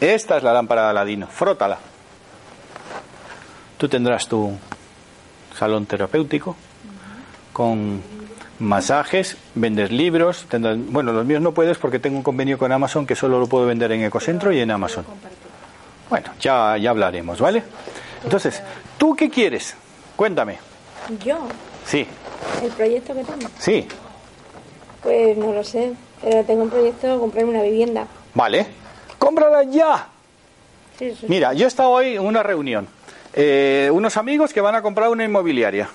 Speaker 2: Esta es la lámpara de Aladino. Frótala. Tú tendrás tu salón terapéutico con masajes, vendes libros. tendrás- bueno, los míos no puedes porque tengo un convenio con Amazon que solo lo puedo vender en Ecocentro y en Amazon. Bueno, ya, ya hablaremos, ¿vale? Entonces, ¿tú qué quieres? Cuéntame.
Speaker 5: Yo,
Speaker 2: Sí,
Speaker 5: el proyecto que tengo,
Speaker 2: sí,
Speaker 5: pues no lo sé, pero tengo un proyecto de comprarme una vivienda.
Speaker 2: vale. ¡Cómprala ya!
Speaker 5: Sí, sí.
Speaker 2: Mira, yo he estado hoy en una reunión. Eh, unos amigos que van a comprar una inmobiliaria.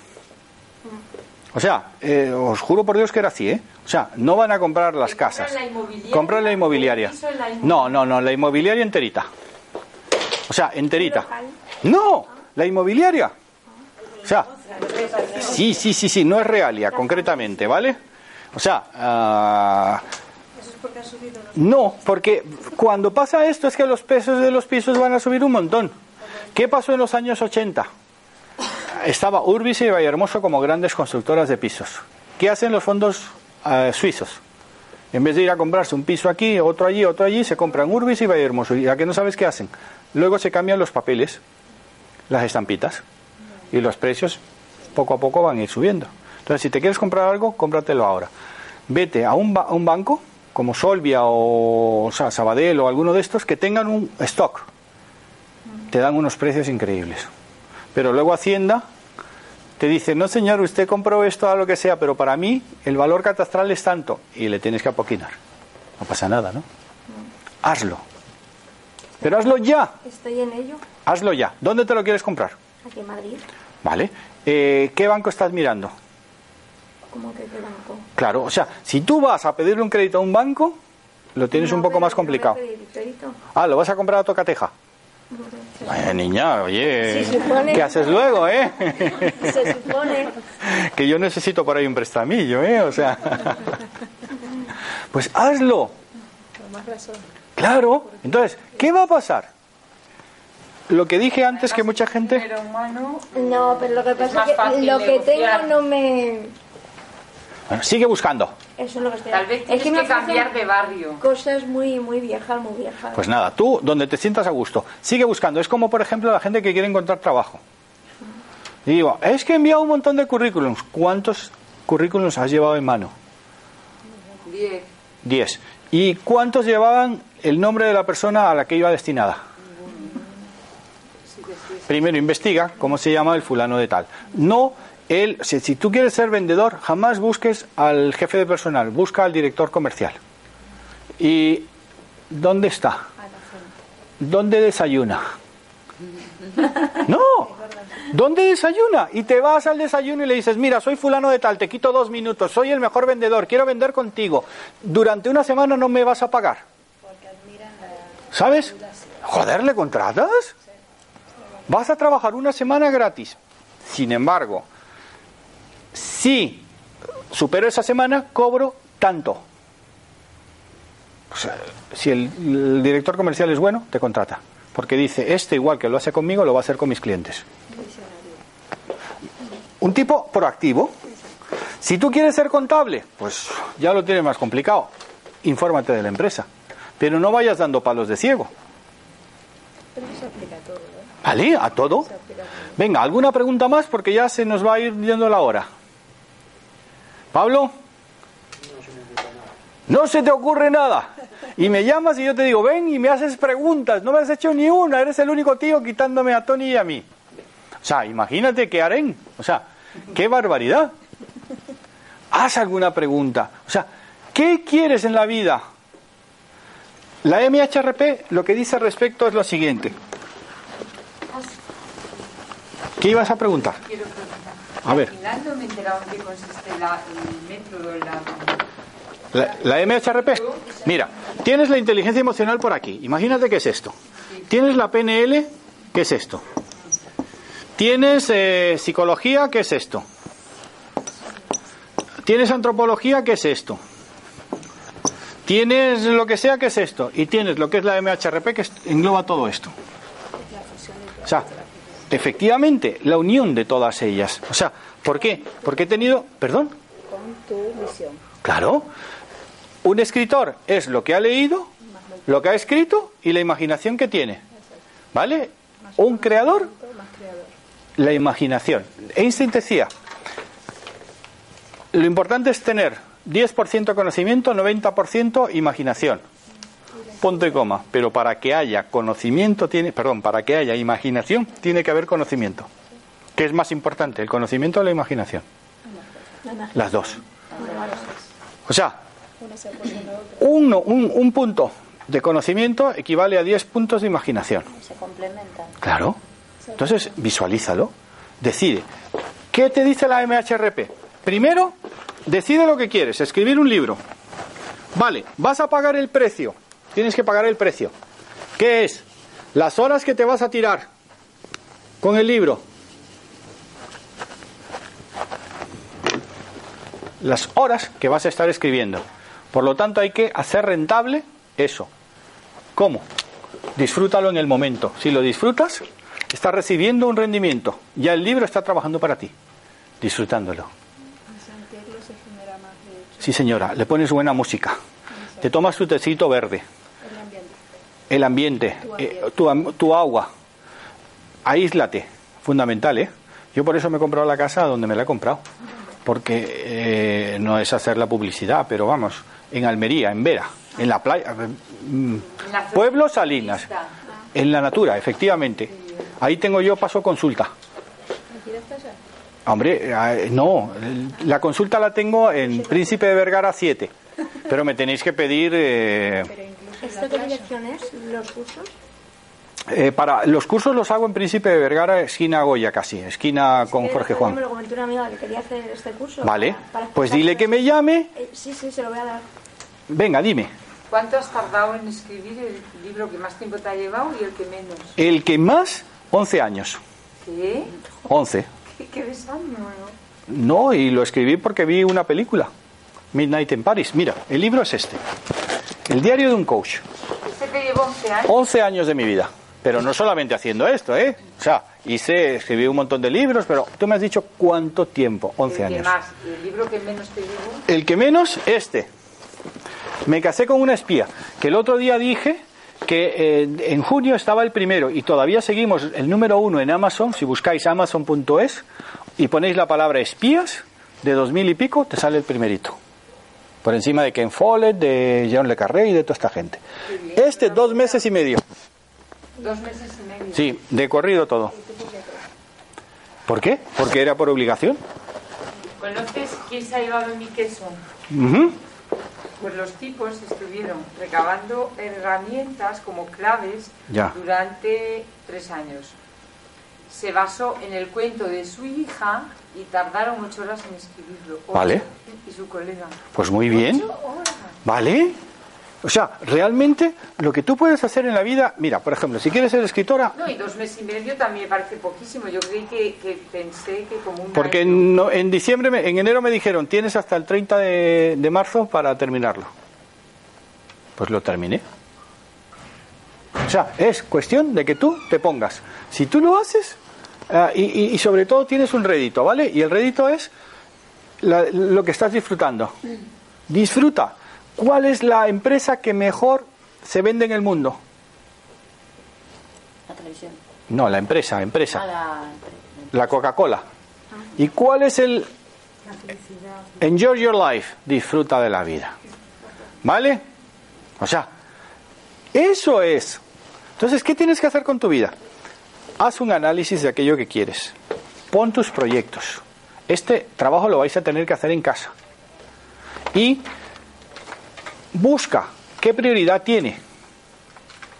Speaker 2: O sea, eh, os juro por Dios que era así, ¿eh? O sea, no van a comprar las
Speaker 4: ¿Que compran
Speaker 2: casas.
Speaker 4: en la inmobiliaria?
Speaker 2: No, no, no, la inmobiliaria enterita. O sea, enterita. No, la inmobiliaria. O sea, sí, sí, sí, sí, no es realia, concretamente, ¿vale? O sea, ah, no, porque cuando pasa esto es que los precios de los pisos van a subir un montón. ¿Qué pasó en los años 80? Estaba Urbis y Vallehermoso como grandes constructoras de pisos. ¿Qué hacen los fondos eh, suizos? En vez de ir a comprarse un piso aquí, otro allí, otro allí, se compran Urbis y Vallehermoso. ¿Y a qué no sabes qué hacen? Luego se cambian los papeles, las estampitas, y los precios poco a poco van a ir subiendo. Entonces, si te quieres comprar algo, cómpratelo ahora. Vete a un, ba- a un banco, como Solvia o, o sea, Sabadell o alguno de estos, que tengan un stock. Te dan unos precios increíbles. Pero luego Hacienda te dice, no señor, usted compró esto a lo que sea, pero para mí el valor catastral es tanto. Y le tienes que apoquinar. No pasa nada, ¿no? Hazlo. Pero hazlo ya.
Speaker 5: Estoy en ello,
Speaker 2: Hazlo ya. ¿Dónde te lo quieres comprar?
Speaker 5: aquí en Madrid.
Speaker 2: Vale. Eh, ¿Qué banco estás mirando?
Speaker 5: ¿Cómo que qué banco?
Speaker 2: Claro, o sea, si tú vas a pedirle un crédito a un banco, lo tienes
Speaker 5: No,
Speaker 2: un poco más
Speaker 5: no
Speaker 2: complicado. Ah, ¿lo vas a comprar a Tocateja? Niña, oye. ¿qué haces luego, eh?
Speaker 5: Se supone.
Speaker 2: que yo necesito por ahí un prestamillo, ¿eh? O sea, pues hazlo. Claro. Entonces, ¿qué va a pasar? Lo que dije antes que mucha gente...
Speaker 4: Pero humano,
Speaker 5: No, pero lo que pasa es que lo que
Speaker 4: negociar.
Speaker 5: tengo no me...
Speaker 2: Bueno, sigue buscando.
Speaker 5: Eso es lo que estoy
Speaker 4: tal vez
Speaker 5: es
Speaker 4: tienes
Speaker 5: que
Speaker 4: que,
Speaker 5: me ofrecen
Speaker 4: cambiar de barrio.
Speaker 5: Cosas muy, muy viejas, muy viejas.
Speaker 2: Pues nada, tú donde te sientas a gusto, sigue buscando. Es como, por ejemplo, la gente que quiere encontrar trabajo. Y digo, es que he enviado un montón de currículums. ¿Cuántos currículums has llevado en mano?
Speaker 4: Diez.
Speaker 2: Diez. ¿Y cuántos llevaban el nombre de la persona a la que iba destinada? Primero investiga cómo se llama el fulano de tal. No, él, si, si tú quieres ser vendedor, jamás busques al jefe de personal, busca al director comercial. ¿Y dónde está? ¿Dónde desayuna? No, ¿dónde desayuna? Y te vas al desayuno y le dices, mira, soy fulano de tal, te quito dos minutos, soy el mejor vendedor, quiero vender contigo. Durante una semana no me vas a pagar. ¿Sabes? Joder, ¿le contratas? Vas a trabajar una semana gratis. Sin embargo, si supero esa semana, cobro tanto. Si el, director comercial es bueno, te contrata. Porque dice, este igual que lo hace conmigo, lo va a hacer con mis clientes. Un tipo proactivo. Si tú quieres ser contable, pues ya lo tienes más complicado. Infórmate de la empresa. Pero no vayas dando palos de ciego.
Speaker 5: Pero eso aplica todo.
Speaker 2: ¿Vale? A todo. Venga, ¿alguna pregunta más? Porque ya se nos va a ir yendo la hora. Pablo. No se te ocurre nada. Y me llamas y yo te digo, ven y me haces preguntas. No me has hecho ni una. Eres el único tío quitándome a Tony y a mí. O sea, imagínate qué harén. O sea, qué barbaridad. Haz alguna pregunta. O sea, ¿qué quieres en la vida? La MHRP lo que dice al respecto es lo siguiente. ¿Qué ibas a preguntar?
Speaker 4: Quiero preguntar.
Speaker 2: A ver.
Speaker 4: Al final no me he enterado en qué consiste la, el método, la...
Speaker 2: La, la MHRP. Mira, tienes la inteligencia emocional por aquí. Imagínate qué es esto. Tienes la PNL, ¿qué es esto? Tienes eh, psicología, ¿qué es esto? Tienes antropología, ¿qué es esto? Tienes lo que sea, ¿qué es esto? Y tienes lo que es la MHRP, que engloba todo esto. O sea, efectivamente, la unión de todas ellas. O sea, ¿por qué? Porque he tenido, perdón,
Speaker 5: Con tu visión.
Speaker 2: Claro. Un escritor es lo que ha leído, lo que ha escrito y la imaginación que tiene. ¿Vale? Un creador, la imaginación. Einstein decía, lo importante es tener 10% conocimiento, 90% imaginación. Punto y coma. Pero para que haya conocimiento, tiene, perdón, para que haya imaginación, tiene que haber conocimiento. ¿Qué es más importante, el conocimiento o la imaginación? Las dos. O sea,
Speaker 5: Uno
Speaker 2: un, un punto de conocimiento equivale a 10 puntos de imaginación.
Speaker 3: Se complementan.
Speaker 2: Claro. Entonces, visualízalo. Decide. ¿Qué te dice la MHRP? Primero, decide lo que quieres. Escribir un libro. Vale, vas a pagar el precio. Tienes que pagar el precio. ¿Qué es? Las horas que te vas a tirar con el libro. Las horas que vas a estar escribiendo. Por lo tanto, hay que hacer rentable eso. ¿Cómo? Disfrútalo en el momento. Si lo disfrutas, estás recibiendo un rendimiento. Ya el libro está trabajando para ti, disfrutándolo. Sí, señora, le pones buena música. Te tomas tu tecito verde.
Speaker 5: El ambiente,
Speaker 2: eh, tu, am- tu agua. Aíslate, fundamental, ¿eh? Yo por eso me he comprado la casa donde me la he comprado. Porque eh, no es hacer la publicidad, pero vamos, en Almería, en Vera, en la playa. mm,
Speaker 4: En la
Speaker 2: Pueblo Salinas, en la natura, efectivamente. Ahí tengo yo paso consulta. Hombre, eh, no, la consulta la tengo en Príncipe de Vergara 7, pero me tenéis que pedir eh,
Speaker 7: ¿Esto qué dirección es? ¿Los cursos?
Speaker 2: eh, para los cursos los hago en Príncipe de Vergara, esquina Goya casi, esquina con
Speaker 7: Que
Speaker 2: Jorge
Speaker 7: día Me
Speaker 2: Juan.
Speaker 7: lo comentó una amiga que quería hacer este curso.
Speaker 2: Vale,
Speaker 7: para- para
Speaker 2: pues dile que me llame.
Speaker 7: Eh, sí, sí, se lo voy a dar.
Speaker 2: Venga, dime.
Speaker 4: ¿Cuánto has tardado en escribir el libro que más tiempo te ha llevado y el que menos?
Speaker 2: El que más, 11 años.
Speaker 4: ¿Qué?
Speaker 2: 11.
Speaker 4: ¿Qué, qué ves año?
Speaker 2: No, y lo escribí porque vi una película, Midnight in Paris. Mira, el libro es este. El diario de un coach.
Speaker 4: Este te llevó 11 años.
Speaker 2: 11 años de mi vida. Pero no solamente haciendo esto, ¿eh? O sea, hice, escribí un montón de libros, pero tú me has dicho cuánto tiempo, 11
Speaker 4: el que
Speaker 2: años.
Speaker 4: más, el libro que menos te llevó.
Speaker 2: El que menos, este. Me casé con una espía, que el otro día dije que eh, en junio estaba el primero y todavía seguimos el número uno en Amazon, si buscáis amazon.es y ponéis la palabra espías, de dos mil y pico, te sale el primerito. Por encima de Ken Follett, de John Le Carré y de toda esta gente. Este, dos meses y medio.
Speaker 4: Dos meses y medio.
Speaker 2: Sí, de corrido todo. ¿Por qué? Porque era por obligación.
Speaker 4: ¿Conoces quién se ha llevado mi queso? Pues los tipos estuvieron recabando herramientas como claves
Speaker 2: Ya.
Speaker 4: durante tres años. Se basó en el cuento de su hija y tardaron ocho horas en escribirlo. Ocho.
Speaker 2: Vale.
Speaker 4: Y su colega.
Speaker 2: Pues muy bien.
Speaker 4: Ocho horas.
Speaker 2: ¿Vale? O sea, realmente lo que tú puedes hacer en la vida, mira, por ejemplo, si quieres ser escritora,
Speaker 4: No, y dos meses y medio también me parece poquísimo. Yo creí que, que pensé que como un
Speaker 2: porque
Speaker 4: año.
Speaker 2: en, no- en diciembre, me- en enero me dijeron, tienes hasta el 30 de, de marzo para terminarlo. Pues lo terminé. O sea, es cuestión de que tú te pongas. Si tú lo haces, ah, y, y- y sobre todo tienes un rédito, ¿vale? Y el rédito es la- lo que estás disfrutando. Disfruta. ¿Cuál es la empresa que mejor se vende en el mundo?
Speaker 3: La televisión.
Speaker 2: No, la empresa, empresa.
Speaker 3: A la...
Speaker 2: La Coca-Cola. ¿Y cuál es el Enjoy your life? Disfruta de la vida. ¿Vale? O sea, eso es. Entonces, ¿qué tienes que hacer con tu vida? Haz un análisis de aquello que quieres. Pon tus proyectos. Este trabajo lo vais a tener que hacer en casa. Y busca qué prioridad tiene.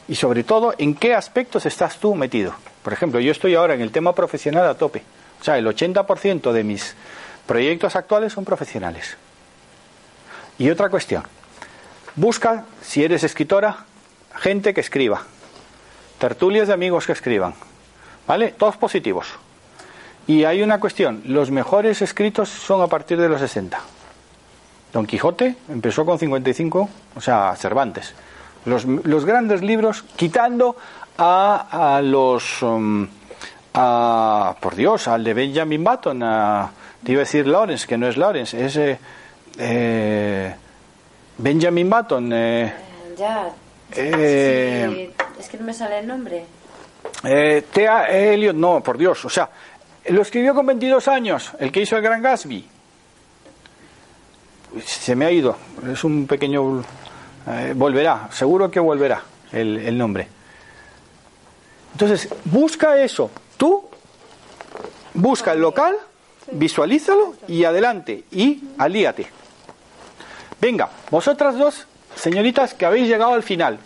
Speaker 2: Y sobre todo, en qué aspectos estás tú metido. Por ejemplo, yo estoy ahora en el tema profesional a tope. O sea, el 80% de mis proyectos actuales son profesionales. Y otra cuestión. Busca, si eres escritora, gente que escriba. Tertulias de amigos que escriban. ¿Vale? Todos positivos. Y hay una cuestión. Los mejores escritos son a partir de los 60. Don Quijote empezó con 55, o sea, Cervantes. Los, los grandes libros, quitando a, a los. um, a, por Dios, al de Benjamin Button, a, te iba a decir Lawrence, que no es Lawrence, es eh, eh, Benjamin Button. eh,
Speaker 3: Ya.
Speaker 2: Eh,
Speaker 3: Sí, es que no me sale el nombre.
Speaker 2: Eh, T.A. Eliot, no, por Dios, o sea, lo escribió con 22 años, el que hizo el Gran Gatsby. Se me ha ido, es un pequeño. eh, volverá, seguro que volverá el, el nombre. Entonces, busca eso. Tú busca el local, visualízalo y adelante. Y alíate. Venga, vosotras dos, señoritas, que habéis llegado al final.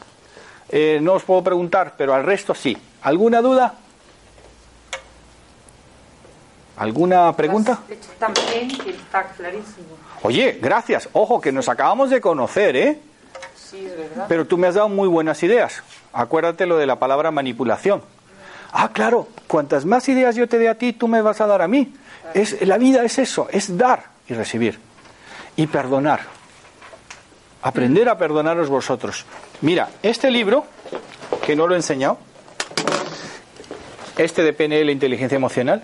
Speaker 2: Eh, no os puedo preguntar, pero al resto sí. ¿Alguna duda? ¿Alguna pregunta?
Speaker 4: Que está clarísimo.
Speaker 2: Oye, gracias. Ojo, que nos acabamos de conocer, ¿eh?
Speaker 4: Sí, es verdad.
Speaker 2: Pero tú me has dado muy buenas ideas. Acuérdate lo de la palabra manipulación. Ah, claro, cuantas más ideas yo te dé a ti, tú me vas a dar a mí. Es, la vida es eso, es dar y recibir. Y perdonar. Aprender a perdonaros vosotros. Mira, este libro, que no lo he enseñado, este de PNL Inteligencia Emocional,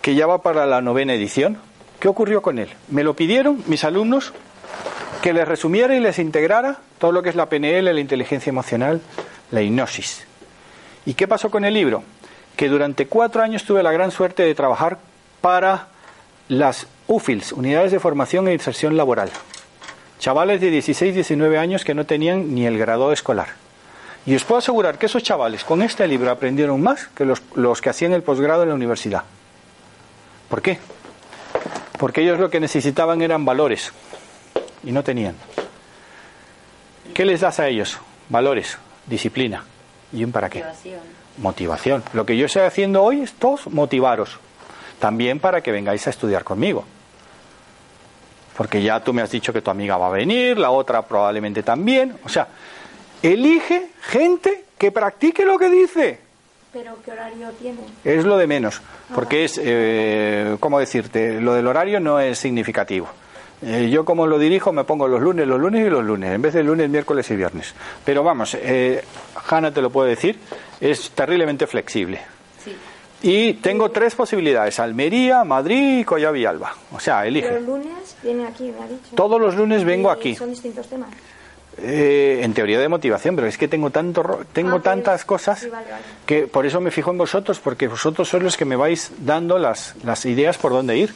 Speaker 2: que ya va para la novena edición, ¿qué ocurrió con él? Me lo pidieron mis alumnos que les resumiera y les integrara todo lo que es la PNL, la inteligencia emocional, la hipnosis. ¿Y qué pasó con el libro? Que durante cuatro años tuve la gran suerte de trabajar para las UFILS, Unidades de Formación e Inserción Laboral. Chavales de 16, 19 años que no tenían ni el grado escolar. Y os puedo asegurar que esos chavales con este libro aprendieron más que los, los que hacían el posgrado en la universidad. ¿Por qué? Porque ellos lo que necesitaban eran valores y no tenían. ¿Qué les das a ellos? Valores, disciplina y un para qué.
Speaker 3: Motivación.
Speaker 2: Motivación. Lo que yo estoy haciendo hoy es todos motivaros. También para que vengáis a estudiar conmigo. Porque ya tú me has dicho que tu amiga va a venir, la otra probablemente también. O sea, elige gente que practique lo que dice.
Speaker 7: Pero ¿qué horario tiene?
Speaker 2: Es lo de menos, porque es, eh, ¿cómo decirte? Lo del horario no es significativo. Eh, yo como lo dirijo me pongo los lunes, los lunes y los lunes, en vez de lunes, miércoles y viernes. Pero vamos, eh, Hanna te lo puede decir, es terriblemente flexible.
Speaker 3: Sí.
Speaker 2: Y tengo tres posibilidades, Almería, Madrid y Coyavillalba. O sea,
Speaker 7: Los
Speaker 2: elige.
Speaker 7: lunes viene aquí, me ha dicho.
Speaker 2: Todos los lunes vengo aquí.
Speaker 7: Son distintos temas.
Speaker 2: Eh, en teoría de motivación, pero es que tengo tanto tengo
Speaker 7: Ah,
Speaker 2: tantas cosas
Speaker 7: sí, vale, vale.
Speaker 2: que por eso me fijo en vosotros, porque vosotros sois los que me vais dando las, las ideas por dónde ir.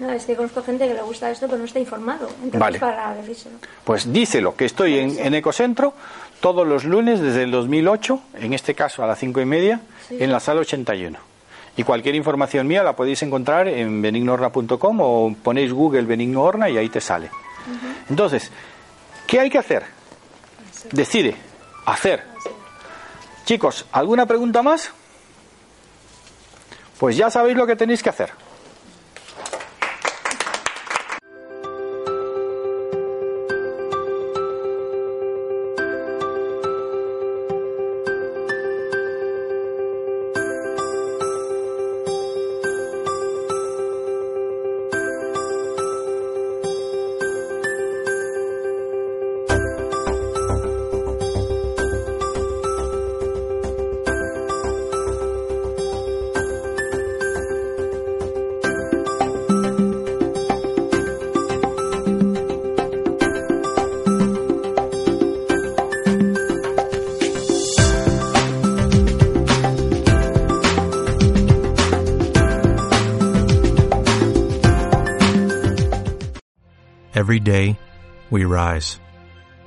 Speaker 7: No, es que conozco gente que le gusta esto, pero no está informado. Entonces,
Speaker 2: Vale.
Speaker 7: para decírselo.
Speaker 2: Pues díselo, que estoy en, en Ecocentro todos los lunes desde el 2008, en este caso a las cinco y media,
Speaker 7: Sí.
Speaker 2: en la sala 81. Y cualquier información mía la podéis encontrar en benignorna.com o ponéis Google Benigno Horna y ahí te sale. Entonces, ¿qué hay que hacer? Decide, hacer. Chicos, ¿alguna pregunta más? Pues ya sabéis lo que tenéis que hacer.